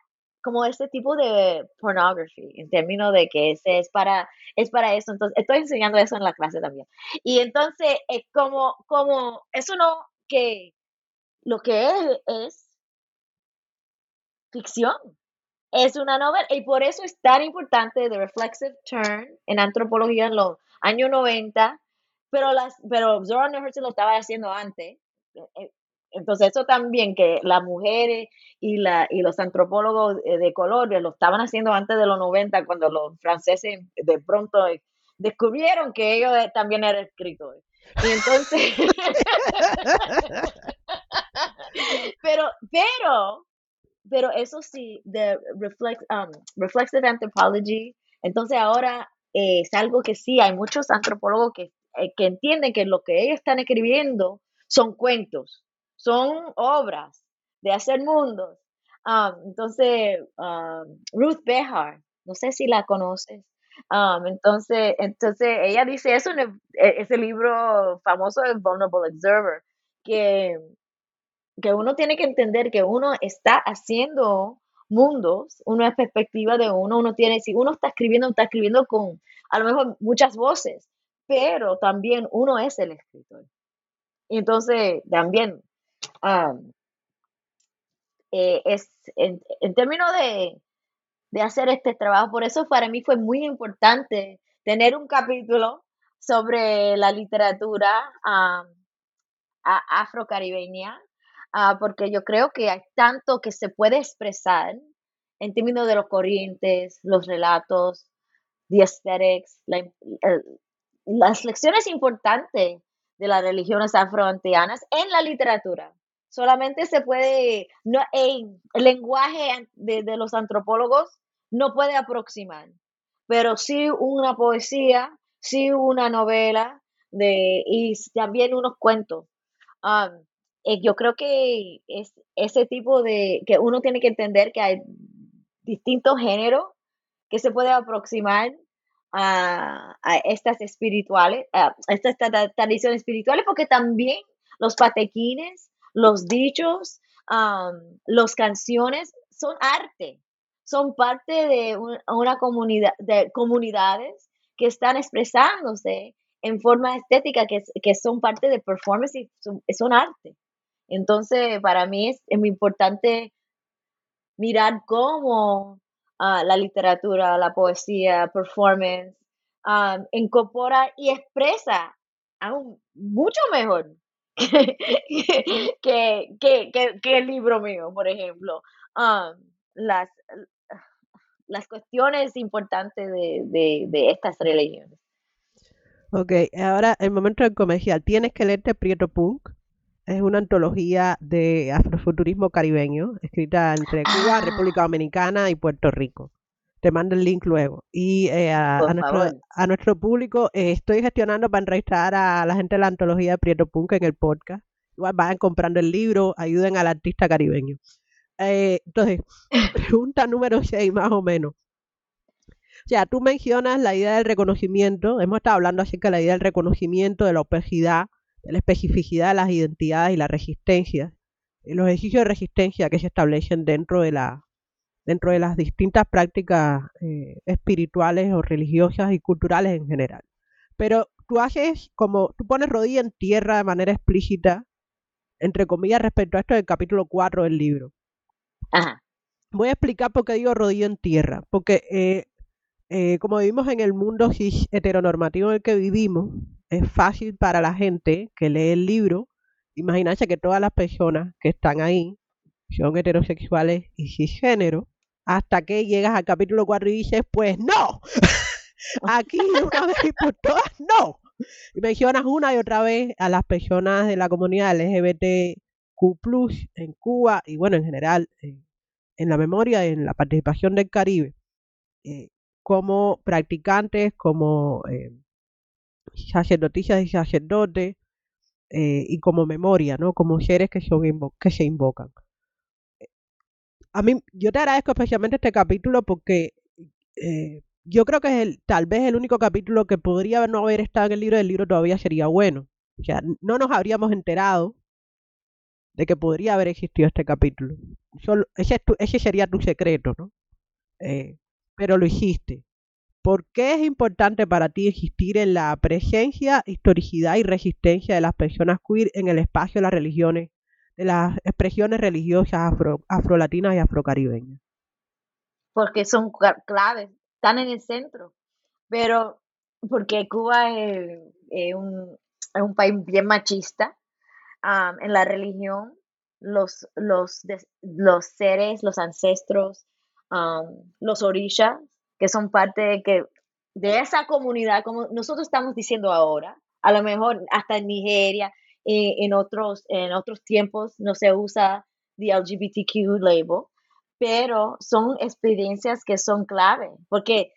como ese tipo de pornography, en términos de que ese es para, es para eso. Entonces, estoy enseñando eso en la clase también. Y entonces, es como, como, eso no, que lo que es, es ficción. Es una novela y por eso es tan importante The Reflexive Turn en antropología en los años 90, pero las pero Zora Neale Hurston lo estaba haciendo antes. Eh, eh, Entonces eso también que las mujeres y la y los antropólogos eh, de color lo estaban haciendo antes de los 90 cuando los franceses de pronto descubrieron que ellos también eran escritores. Y entonces pero pero pero eso sí, de reflex, um, reflexive anthropology, entonces ahora eh, es algo que sí, hay muchos antropólogos que, eh, que entienden que lo que ellos están escribiendo son cuentos, son obras de hacer mundos. Um, entonces, um, Ruth Behar, no sé si la conoces. Um, entonces, entonces ella dice eso en el- e- ese libro famoso de Vulnerable Observer, que que uno tiene que entender que uno está haciendo mundos, una perspectiva de uno, uno tiene, si uno está escribiendo, está escribiendo con a lo mejor muchas voces, pero también uno es el escritor. Y entonces también um, eh, es en, términos de, de hacer este trabajo. Por eso para mí fue muy importante tener un capítulo sobre la literatura afrocaribeña, uh, porque yo creo que hay tanto que se puede expresar en términos de los corrientes, los relatos, the aesthetics, las lecciones importantes de las religiones afroantianas en la literatura. Solamente se puede, no, el lenguaje de, los antropólogos no puede aproximar, pero sí una poesía, sí una novela de, y también unos cuentos. Um, eh, yo creo que es ese tipo de, que uno tiene que entender que hay distintos géneros que se puede aproximar a, estas espirituales, a estas tradiciones espirituales, porque también los patequines, los dichos, um, las canciones son arte, son parte de una comunidad, de comunidades que están expresándose en forma estética, que, que son parte de performance y son, arte. Entonces, para mí es, muy importante mirar cómo ah, la literatura, la poesía, performance, um, incorpora y expresa aún mucho mejor que, que, el libro mío, por ejemplo. las, las cuestiones importantes de, estas religiones. Ok, ahora el momento del comercial. Tienes que leerte Prieto Punk. Es una antología de afrofuturismo caribeño, escrita entre Cuba, ah. República Dominicana y Puerto Rico. Te mando el link luego. Y eh, a, nuestro, a, nuestro, público, eh, estoy gestionando para entrevistar a la gente de la antología de Prieto Punk en el podcast. Igual vayan comprando el libro, ayuden al artista caribeño. Eh, entonces, pregunta número 6 más o menos. O sea, tú mencionas la idea del reconocimiento, hemos estado hablando acerca de la idea del reconocimiento, de la opejidad, de la especificidad de las identidades y la resistencia, y los ejercicios de resistencia que se establecen dentro de, la, dentro de las distintas prácticas eh, espirituales o religiosas y culturales en general. Pero tú haces como, tú pones rodilla en tierra de manera explícita, entre comillas, respecto a esto del capítulo 4 del libro. Voy a explicar por qué digo rodillo en tierra. Porque eh, eh, como vivimos en el mundo heteronormativo en el que vivimos, es fácil para la gente que lee el libro imaginarse que todas las personas que están ahí son heterosexuales y cisgénero, hasta que llegas al capítulo 4 y dices, pues no, aquí una vez y por todas no. Y mencionas una y otra vez a las personas de la comunidad LGBT Plus en Cuba y bueno, en general en la memoria, en la participación del Caribe, eh, como practicantes, como eh, sacerdotisas y sacerdotes, eh, y como memoria, ¿no? Como seres que, que se invocan. A mí, yo te agradezco especialmente este capítulo porque yo creo que es el, tal vez el único capítulo que podría no haber estado en el libro, del libro todavía sería bueno. O sea, no nos habríamos enterado de que podría haber existido este capítulo. Solo, ese, ese sería tu secreto, ¿no? Eh, pero lo hiciste. ¿Por qué es importante para ti existir en la presencia, historicidad y resistencia de las personas queer en el espacio de las religiones, de las expresiones religiosas afro, afrolatinas y afrocaribeñas? Porque son claves, están en el centro. Pero porque Cuba es, un, país bien machista, en la religión, los, seres, los ancestros, los orishas, que son parte de, que, de esa comunidad, como nosotros estamos diciendo ahora, a lo mejor hasta en Nigeria, eh, en, otros, en otros tiempos no se usa the LGBTQ label, pero son experiencias que son clave, porque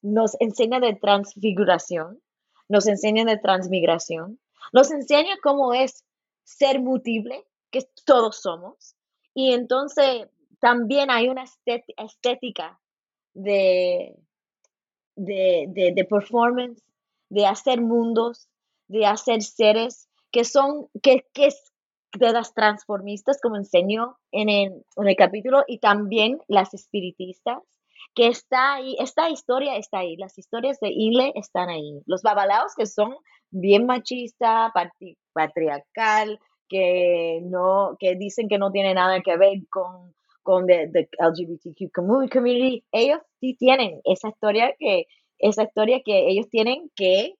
nos enseñan de transfiguración, nos enseñan de transmigración, nos enseña cómo es ser mutible, que todos somos. Y entonces también hay una estética de, de, performance, de hacer mundos, de hacer seres que son, que, que es de las transformistas, como enseñó en el, en el capítulo, y también las espiritistas, que está ahí, esta historia está ahí, las historias de Ile están ahí, los babalaos que son bien machista, patriarcal, que no, que dicen que no tiene nada que ver con, con the, LGBTQ community, ellos sí tienen esa historia que, esa historia que ellos tienen que,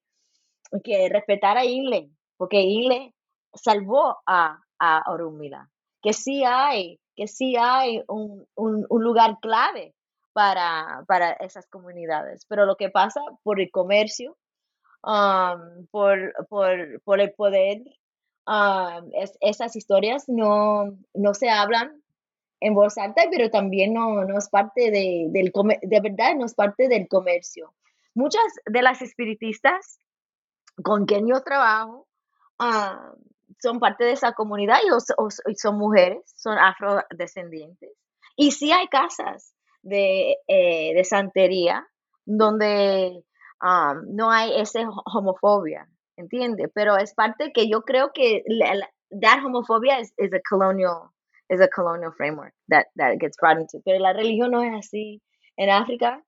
que respetar a Inle, porque Inle salvó a, a Orunmila, que sí hay, que sí hay un, un, un lugar clave para, para esas comunidades. Pero lo que pasa por el comercio, um, por, por, por el poder, um, es, esas historias no, no se hablan en voz alta, pero también no, no es parte de, del de verdad, no es parte del comercio. Muchas de las espiritistas con quien yo trabajo um, son parte de esa comunidad y son mujeres, son afrodescendientes. Y sí hay casas de, eh, de santería donde um, no hay esa homofobia, ¿entiende? Pero es parte que yo creo que la, that homofobia is, is a colonial is a colonial framework that, that gets brought into. Pero la religión no es así. En África,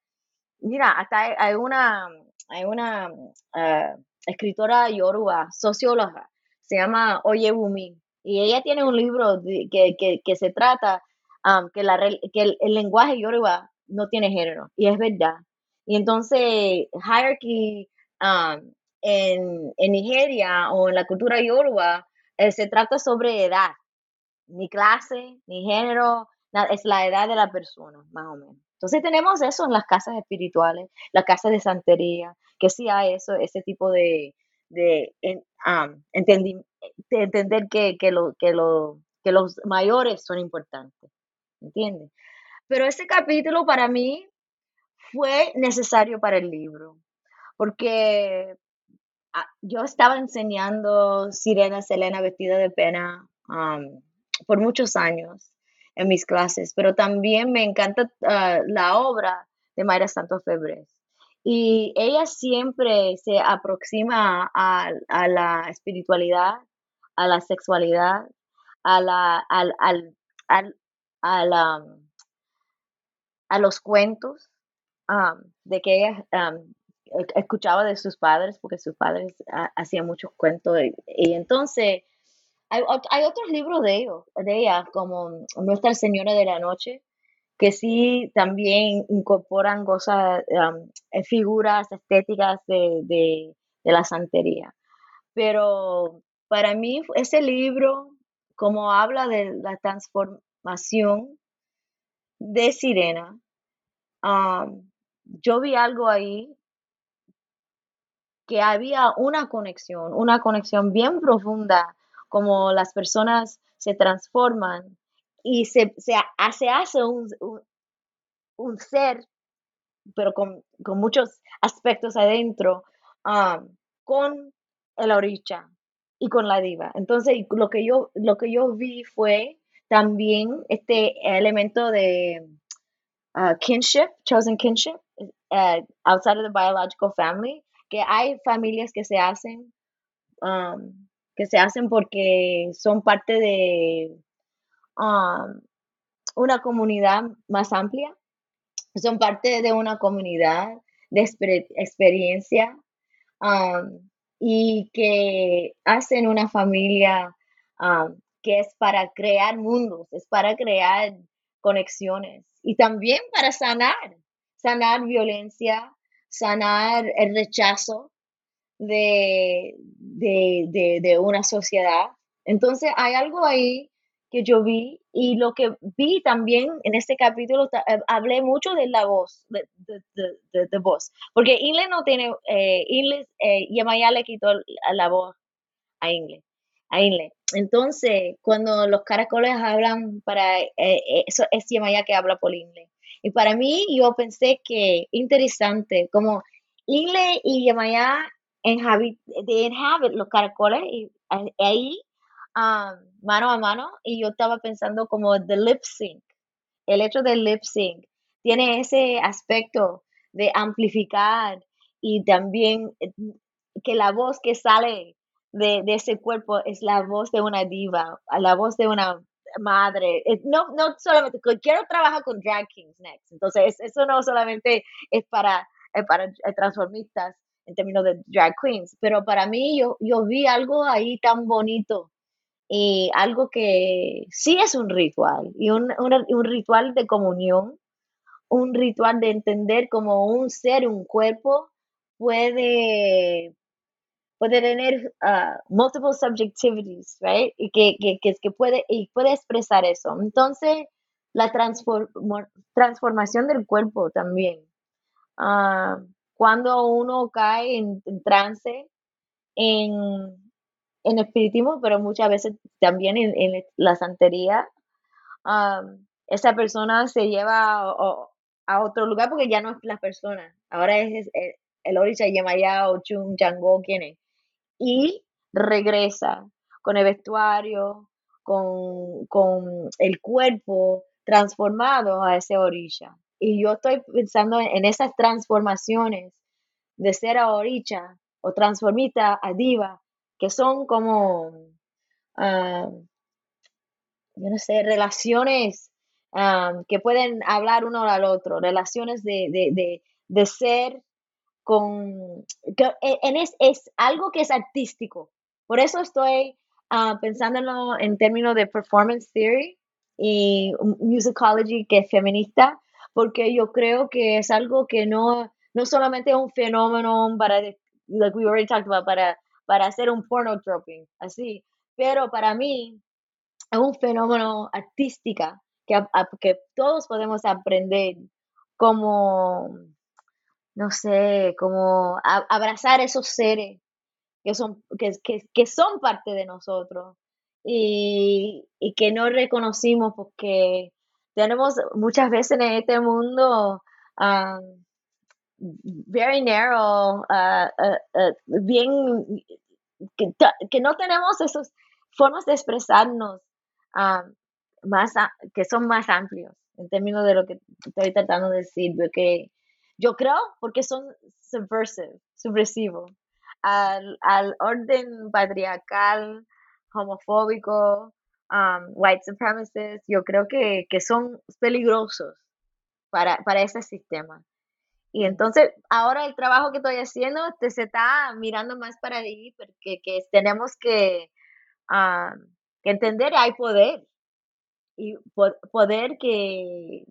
mira, hasta hay, una, hay una uh, escritora yoruba, socióloga, se llama Oyebumi, y ella tiene un libro que, que, que se trata Um, que, la, que el, lenguaje yoruba no tiene género, y es verdad. Y entonces, hierarchy um, en, en, Nigeria o en la cultura yoruba eh, se trata sobre edad, ni clase, ni género, es la edad de la persona, más o menos. Entonces tenemos eso en las casas espirituales, las casas de santería, que sí hay eso, ese tipo de, de, um, entender que, que, lo, que, lo, que los mayores son importantes. ¿entiendes? Pero ese capítulo para mí fue necesario para el libro, porque ah, yo estaba enseñando Sirena Selena vestida de pena por muchos años en mis clases, pero también me encanta ah, la obra de Mayra Santos Febres. Y ella siempre se aproxima a, la espiritualidad, a la sexualidad, a la, al, al, a, la, a los cuentos de que ella escuchaba de sus padres, porque sus padres hacían muchos cuentos. Y, entonces hay, hay, otros libros de, ellos, de ella, como Nuestra Señora de la Noche, que sí también incorporan cosas, eh, figuras estéticas de, de, de la santería. Pero para mí ese libro, como habla de la transformación, de Sirena, yo vi algo ahí que había una conexión, una conexión bien profunda, como las personas se transforman y se, se, hace un, un, ser, pero con, muchos aspectos adentro, con el oricha y con la diva. Entonces, lo que yo, lo que yo vi fue también este elemento de uh, kinship, chosen kinship, uh, outside of the biological family, que hay familias que se hacen, um, que se hacen porque son parte de una comunidad más amplia, son parte de una comunidad de experiencia y que hacen una familia que es para crear mundos, es para crear conexiones y también para sanar, sanar violencia, sanar el rechazo de, de, una sociedad. Entonces hay algo ahí que yo vi y lo que vi también en este capítulo, eh, hablé mucho de la voz, de, de, voz, porque Ingle no tiene, eh, Ingle, eh, Yamaya le quitó la voz a Ingle a Inle. Entonces, cuando los caracoles hablan para, eh, eh, eso es Yamaya que habla por Inle. Y para mí, yo pensé que interesante, como Inle y Yamaya de inhabit los caracoles, y ahí, um, mano a mano, y yo estaba pensando como the lip sync, el hecho del lip sync, tiene ese aspecto de amplificar y también eh, que la voz que sale de, ese cuerpo es la voz de una diva, la voz de una madre. No, no solamente, quiero trabajar con drag kings next. Entonces, eso no solamente es para, para transformistas en términos de drag queens, pero para mí yo, yo vi algo ahí tan bonito y algo que sí es un ritual y un, un- ritual de comunión, un ritual de entender como un ser, un cuerpo puede, puede tener ah, multiple subjectivities, right? Y que, que, que, puede, y puede expresar eso. Entonces, la transformo- transformación del cuerpo también. Ah, cuando uno cae en, trance, en, en espiritismo, pero muchas veces también en, en la santería, esa persona se lleva a, otro lugar porque ya no es la persona, ahora es, es el, el Orisha o Chun Chango, quién es, y regresa con el vestuario, con, con el cuerpo transformado a ese Orisha. Y yo estoy pensando en, esas transformaciones de ser a Orisha o transformita a Diva, que son como, ah, yo no sé, relaciones am, que pueden hablar uno al otro, relaciones de, de, de, de ser con, e- en es, es algo que es artístico. Por eso estoy ah, pensándolo en términos de performance theory y musicology que es feminista, porque yo creo que es algo que no, no solamente es un fenómeno para, like we already talked about, para, para hacer un porno dropping, así, pero para mí es un fenómeno artística que, que todos podemos aprender como, no sé, como abrazar esos seres que son, que, que, que son parte de nosotros y, y que no reconocimos porque tenemos muchas veces en este mundo um, very narrow, uh, uh, uh, bien, que, no tenemos esas formas de expresarnos um, más, que son más amplios en términos de lo que estoy tratando de decir, porque yo creo porque son subversivos al, al orden patriarcal, homofóbico, um, white supremacist, yo creo que, que son peligrosos para, para ese sistema. Y entonces, ahora el trabajo que estoy haciendo este, se está mirando más para ahí, porque que tenemos que, ah, que entender que hay poder y po- poder que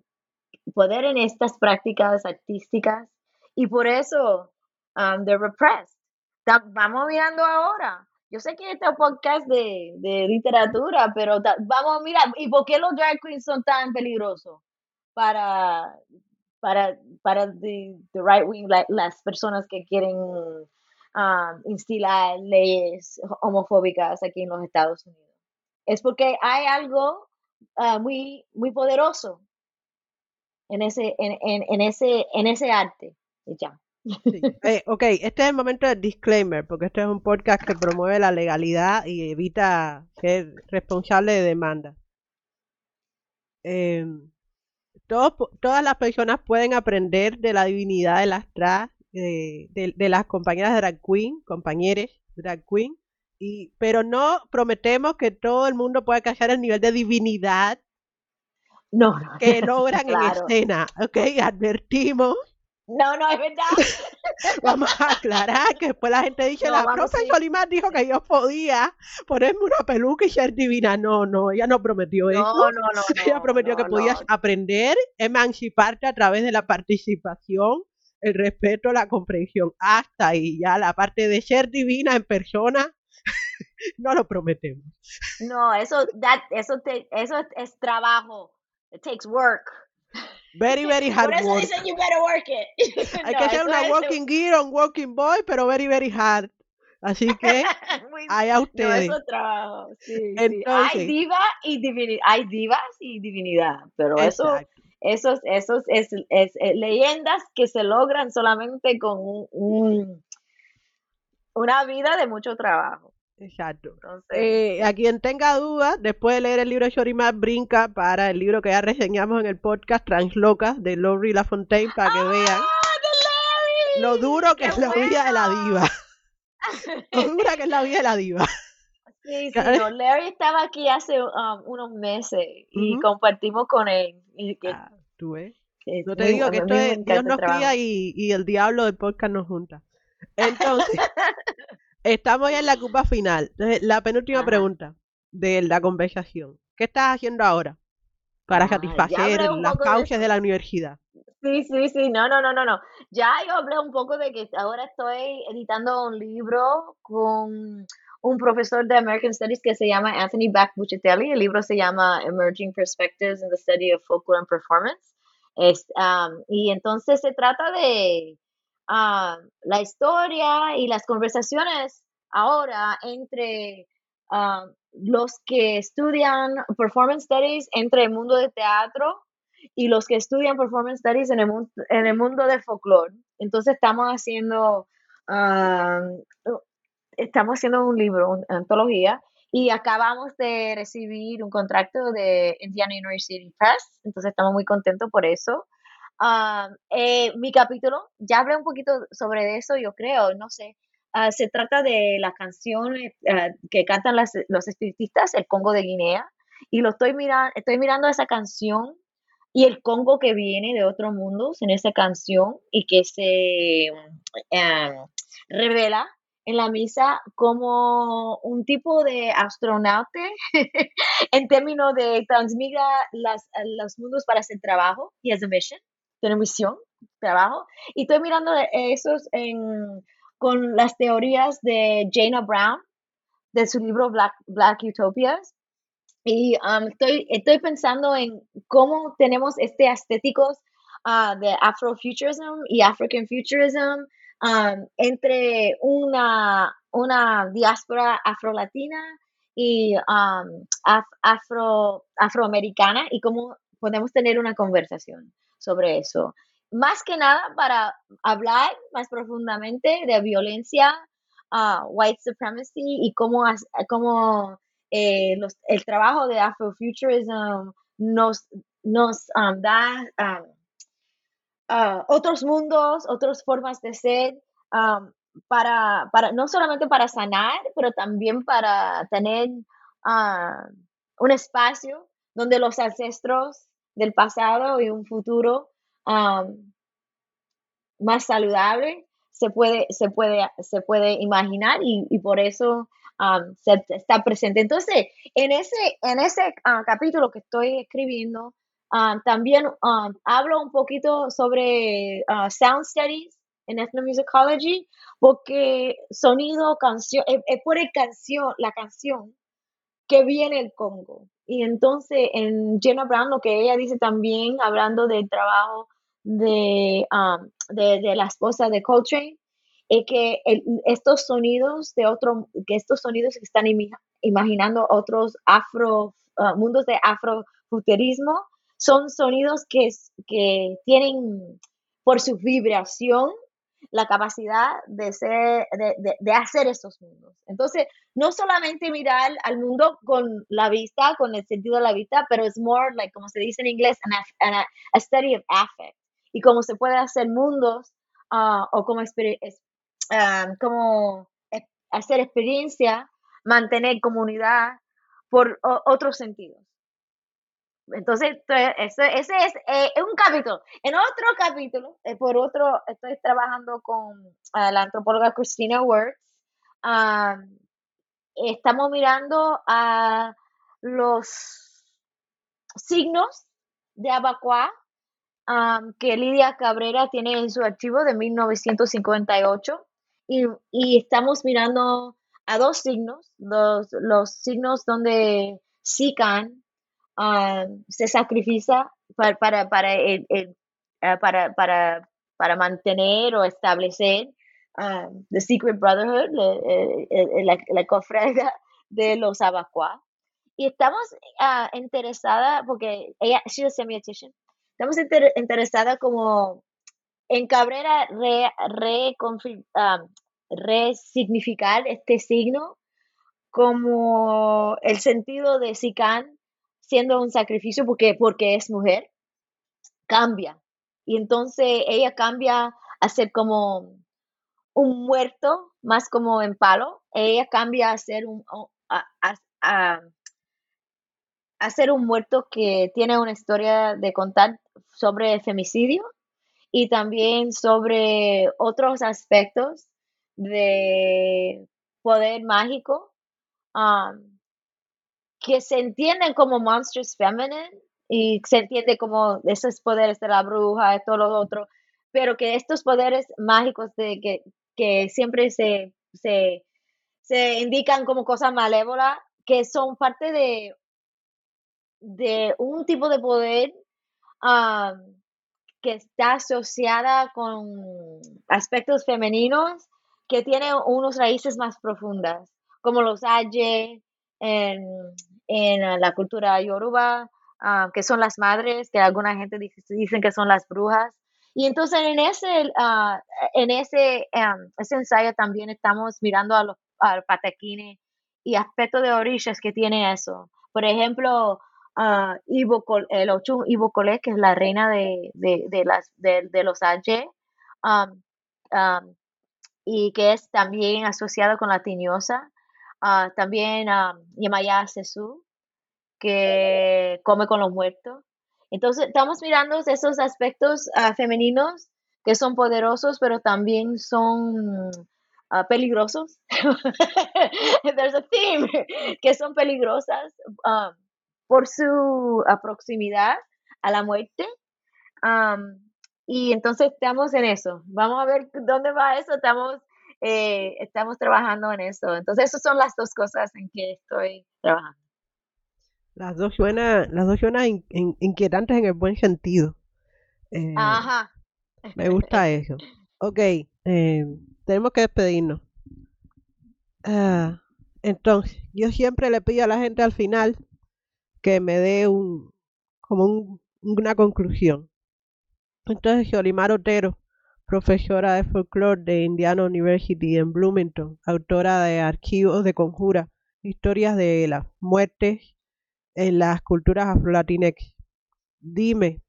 poder en estas prácticas artísticas y por eso um, they're repressed. Vamos mirando ahora. Yo sé que este es un podcast de, de literatura, pero ta- vamos a mirar. ¿Y por qué los drag queens son tan peligrosos para, para, para the, right wing, la- las personas que quieren um, instilar leyes homofóbicas aquí en los Estados Unidos? Es porque hay algo ah, muy, muy poderoso en ese, en, en, en ese, en ese arte. Ya. Sí. Eh, ok, este es el momento del disclaimer, porque este es un podcast que promueve la legalidad y evita ser responsable de demanda. Em, todos todas las personas pueden aprender de la divinidad de las drag, de, de- de las compañeras drag queen, compañeros drag queen, y, pero no prometemos que todo el mundo pueda alcanzar el nivel de divinidad No, no. que logran en Claro. escena, ¿ok? Advertimos No, no, es verdad. Vamos a aclarar que después la gente dice, No, la profe. Yolimar dijo que yo podía ponerme una peluca y ser divina. No, no, ella no prometió eso. No, no, no, ella no, prometió que podías aprender, emanciparte a través de la participación, el respeto, la comprensión. Hasta ahí, ya la parte de ser divina en persona, no lo prometemos. No, eso, that, eso, te, eso es, es trabajo. It takes work. Very, very hard Por eso work. dicen you better work it. Hay No, que ser eso una es- working girl, un working boy, pero very, very hard. Así que, allá No, ustedes. eso es trabajo. Sí, Hay diva y. Hay divas y divinidad. Pero eso, Exacto. esos, esos es, es, eh, leyendas que se logran solamente con un, un- una vida de mucho trabajo. Exacto. Entonces, Eh, a quien tenga dudas, después de leer el libro de Shorimar, brinca para el libro que ya reseñamos en el podcast Translocas de Laurie Lafontaine para que vean ¡Ah, de lo duro que ¡Qué es la vida de la diva. Lo dura que es la vida de la diva. Sí, sí, no, Larry estaba aquí hace um, unos meses y compartimos con él. Y que, Ah, tú ves. que No te digo que esto es Dios nos cría y, y el diablo del podcast nos junta. Entonces, estamos ya en la copa final. Entonces, la penúltima Ajá. pregunta. de la conversación. ¿Qué estás haciendo ahora para satisfacer las poco de la universidad? Sí, sí, sí, no, no, no, no, no. Ya yo hablé un poco de que ahora estoy editando un libro con un profesor de American Studies que se llama Anthony Back Buccetelli. El libro se llama Emerging Perspectives in the Study of Folklore and Performance. Es, um, y entonces se trata de um, la historia y las conversaciones ahora entre um, los que estudian Performance Studies entre el mundo de teatro y los que estudian Performance Studies en el, mun- en el mundo de folclore. Entonces estamos haciendo, ah, estamos haciendo un libro, una antología, y acabamos de recibir un contrato de Indiana University Press, entonces estamos muy contentos por eso. Ah, eh, mi capítulo, ya hablé un poquito sobre eso, yo creo, no sé. Ah, se trata de la canción ah, que cantan las- los espiritistas, el Congo de Guinea, y lo estoy mirando, estoy mirando esa canción y el Congo que viene de otros mundos en esa canción y que se em, revela en la misa como un tipo de astronauta en términos de transmigra las, los mundos para hacer trabajo y es a mission, tiene misión, trabajo. Y estoy mirando esos con las teorías de Jana Brown, de su libro Black, Black Utopias. Y um, estoy, estoy pensando en cómo tenemos este estéticos ah, de Afrofuturism y African Futurism um, entre una, una diáspora afrolatina y um, af- afro, afroamericana y cómo podemos tener una conversación sobre eso. Más que nada para hablar más profundamente de violencia, ah, white supremacy y cómo, cómo eh, el trabajo de Afrofuturism nos, nos um, da um, ah, otros mundos, otras formas de ser, um, para, para, no solamente para sanar, pero también para tener ah, un espacio donde los ancestros del pasado y un futuro más saludable se puede, se puede, se puede imaginar y, por eso um, se, está presente. Entonces, en ese, en ese ah, capítulo que estoy escribiendo, también hablo un poquito sobre ah, sound studies en ethnomusicology, porque sonido, canción, es, es por el canción, la canción que viene el Congo. Y entonces en Jenna Brown, lo que ella dice también, hablando del trabajo de, um, de, la esposa de Coltrane, es que el- estos sonidos de otro, que estos sonidos están imaginando otros afro, uh, mundos de afrofuturismo, son sonidos que, que tienen por su vibración la capacidad de, ser, de, de- hacer esos mundos. Entonces, no solamente mirar al mundo con la vista, con el sentido de la vista, pero es more, like, como se dice en inglés, an, an- a, study of affect. Y cómo se puede hacer mundos ah, o como, ah, como e- hacer experiencia, mantener comunidad por otros sentidos. Entonces, pues, ese, ese es eh, un capítulo. En otro capítulo, eh, por otro, estoy trabajando con ah, la antropóloga Christina Works. ah, estamos mirando a los signos de Abacuá um, que Lidia Cabrera tiene en su archivo de 1958 y, y estamos mirando a dos signos, los, los signos donde Sican um, se sacrifica para, para, para, el- el, ah, para, para, para mantener o establecer um, The Secret Brotherhood, eh, eh, la, la cofradía de los Abacuá. Y estamos ah, interesada, porque ella, she's a semiotician, estamos inter- interesada como en Cabrera re, reconfi- ah, resignificar este signo como el sentido de Sican siendo un sacrificio porque, porque es mujer, cambia. Y entonces ella cambia a ser como un muerto, más como en palo. Ella cambia a ser un, a, a- a- un muerto que tiene una historia de contar sobre femicidio y también sobre otros aspectos de poder mágico que se entienden como monsters feminine y se entiende como esos poderes de la bruja y todo lo otro, pero que estos poderes mágicos de que, que siempre se, se, se indican como cosas malévolas, que son parte de, de un tipo de poder que está asociada con aspectos femeninos que tienen unos raíces más profundas, como los aye en la cultura yoruba, ah, que son las madres, que alguna gente dice, dicen que son las brujas. Y entonces en ese, uh, en ese, um, ese ensayo también estamos mirando a los patequines y aspectos de orillas que tiene eso. Por ejemplo, uh, el Ochun Ibocole, que es la reina de, de, de las, de, de, los Aye, um, um, y que es también asociado con la tiñosa. Uh, también um, Yamaya que come con los muertos. Entonces, estamos mirando esos aspectos uh, femeninos que son poderosos, pero también son uh, peligrosos. There's a theme que son peligrosas. Um, por su proximidad a la muerte. y entonces estamos en eso. Vamos a ver dónde va eso. Estamos, eh, estamos trabajando en eso. Entonces, esas son las dos cosas en que estoy trabajando. Las dos suenan, las dos suenan inquietantes en el buen sentido. Eh, Ajá. Me gusta eso. Ok, eh, tenemos que despedirnos. Ah, entonces, yo siempre le pido a la gente al final que me dé un, como una conclusión. Entonces, Yolimar Otero, profesora de folclore de Indiana University en Bloomington, autora de archivos de conjura, historias de las muertes en las culturas afro-latinex. Dime,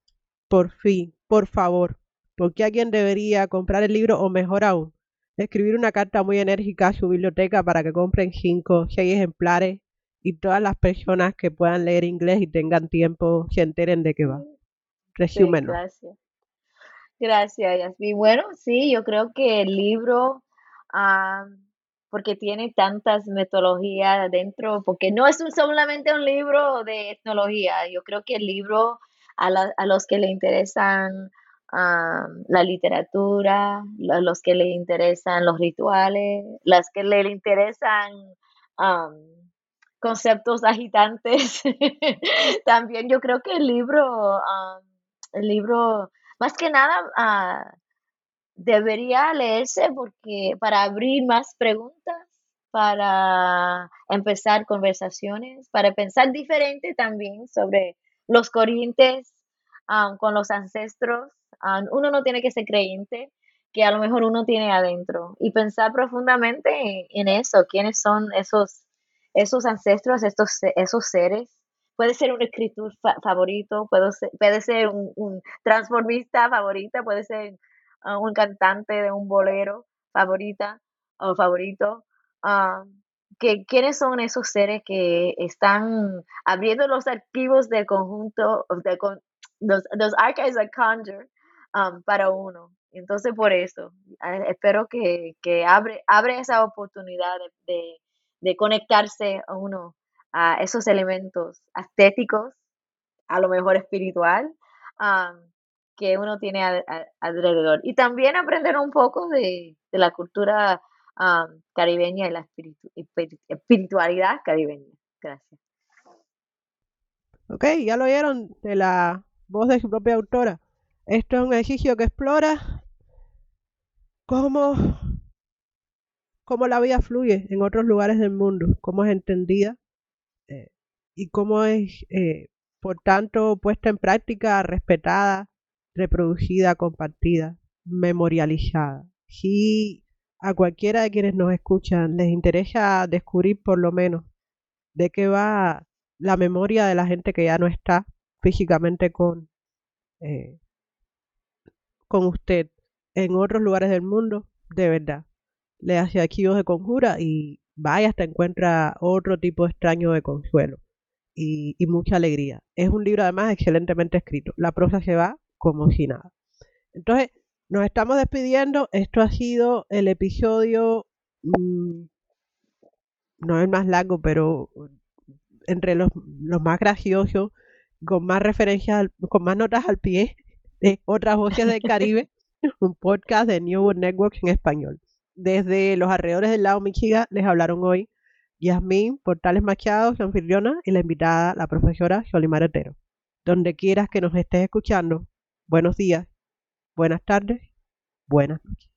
por fin, por favor, ¿por qué alguien debería comprar el libro o mejor aún, escribir una carta muy enérgica a su biblioteca para que compren cinco, seis ejemplares y todas las personas que puedan leer inglés y tengan tiempo se enteren de qué va. Resúmenlo. gracias. Gracias, Yasmin. Bueno, sí, yo creo que el libro, ah, porque tiene tantas metodologías dentro, porque no es solamente un libro de etnología, yo creo que el libro a, a los que le interesan ah, la literatura, a los que le interesan los rituales, las que le interesan um, conceptos agitantes. También yo creo que el libro, ah, el libro, más que nada, ah, debería leerse porque para abrir más preguntas, para empezar conversaciones, para pensar diferente también sobre los corrientes ah, con los ancestros. uno no tiene que ser creyente, que a lo mejor uno tiene adentro y pensar profundamente en eso, quiénes son esos esos ancestros, estos, esos seres. Puede ser un escritor favorito, puede ser, puede ser un, transformista favorita, puede ser ah, un cantante de un bolero favorita o favorito. Ah, que, ¿Quiénes son esos seres que están abriendo los archivos del conjunto, de, los, los archives of conjure um, para uno? Entonces, por eso, eh, espero que, que abre, abre esa oportunidad de de conectarse a uno a esos elementos estéticos, a lo mejor espiritual, que uno tiene alrededor. Y también aprender un poco de, la cultura caribeña y la espiritualidad caribeña. Gracias. Ok, ya lo oyeron de la voz de su propia autora. Esto es un ejercicio que explora cómo cómo la vida fluye en otros lugares del mundo, cómo es entendida eh, y cómo es, eh, por tanto, puesta en práctica, respetada, reproducida, compartida, memorializada. Si a cualquiera de quienes nos escuchan les interesa descubrir por lo menos de qué va la memoria de la gente que ya no está físicamente con, eh, con usted en otros lugares del mundo, de verdad, le hace archivos de conjura y vaya hasta encuentra otro tipo extraño de consuelo y, mucha alegría. Es un libro además excelentemente escrito. La prosa se va como si nada. Entonces, nos estamos despidiendo. Esto ha sido el episodio, mm, no es más largo, pero entre los, los más graciosos, con más referencias, al- con más notas al pie de otras voces del Caribe, un podcast de New World Networks en español. Desde los alrededores del lago Michigan les hablaron hoy Yasmín Portales Machado, su anfitriona, y la invitada, la profesora Jolimar Otero. Donde quieras que nos estés escuchando, buenos días, buenas tardes, buenas noches.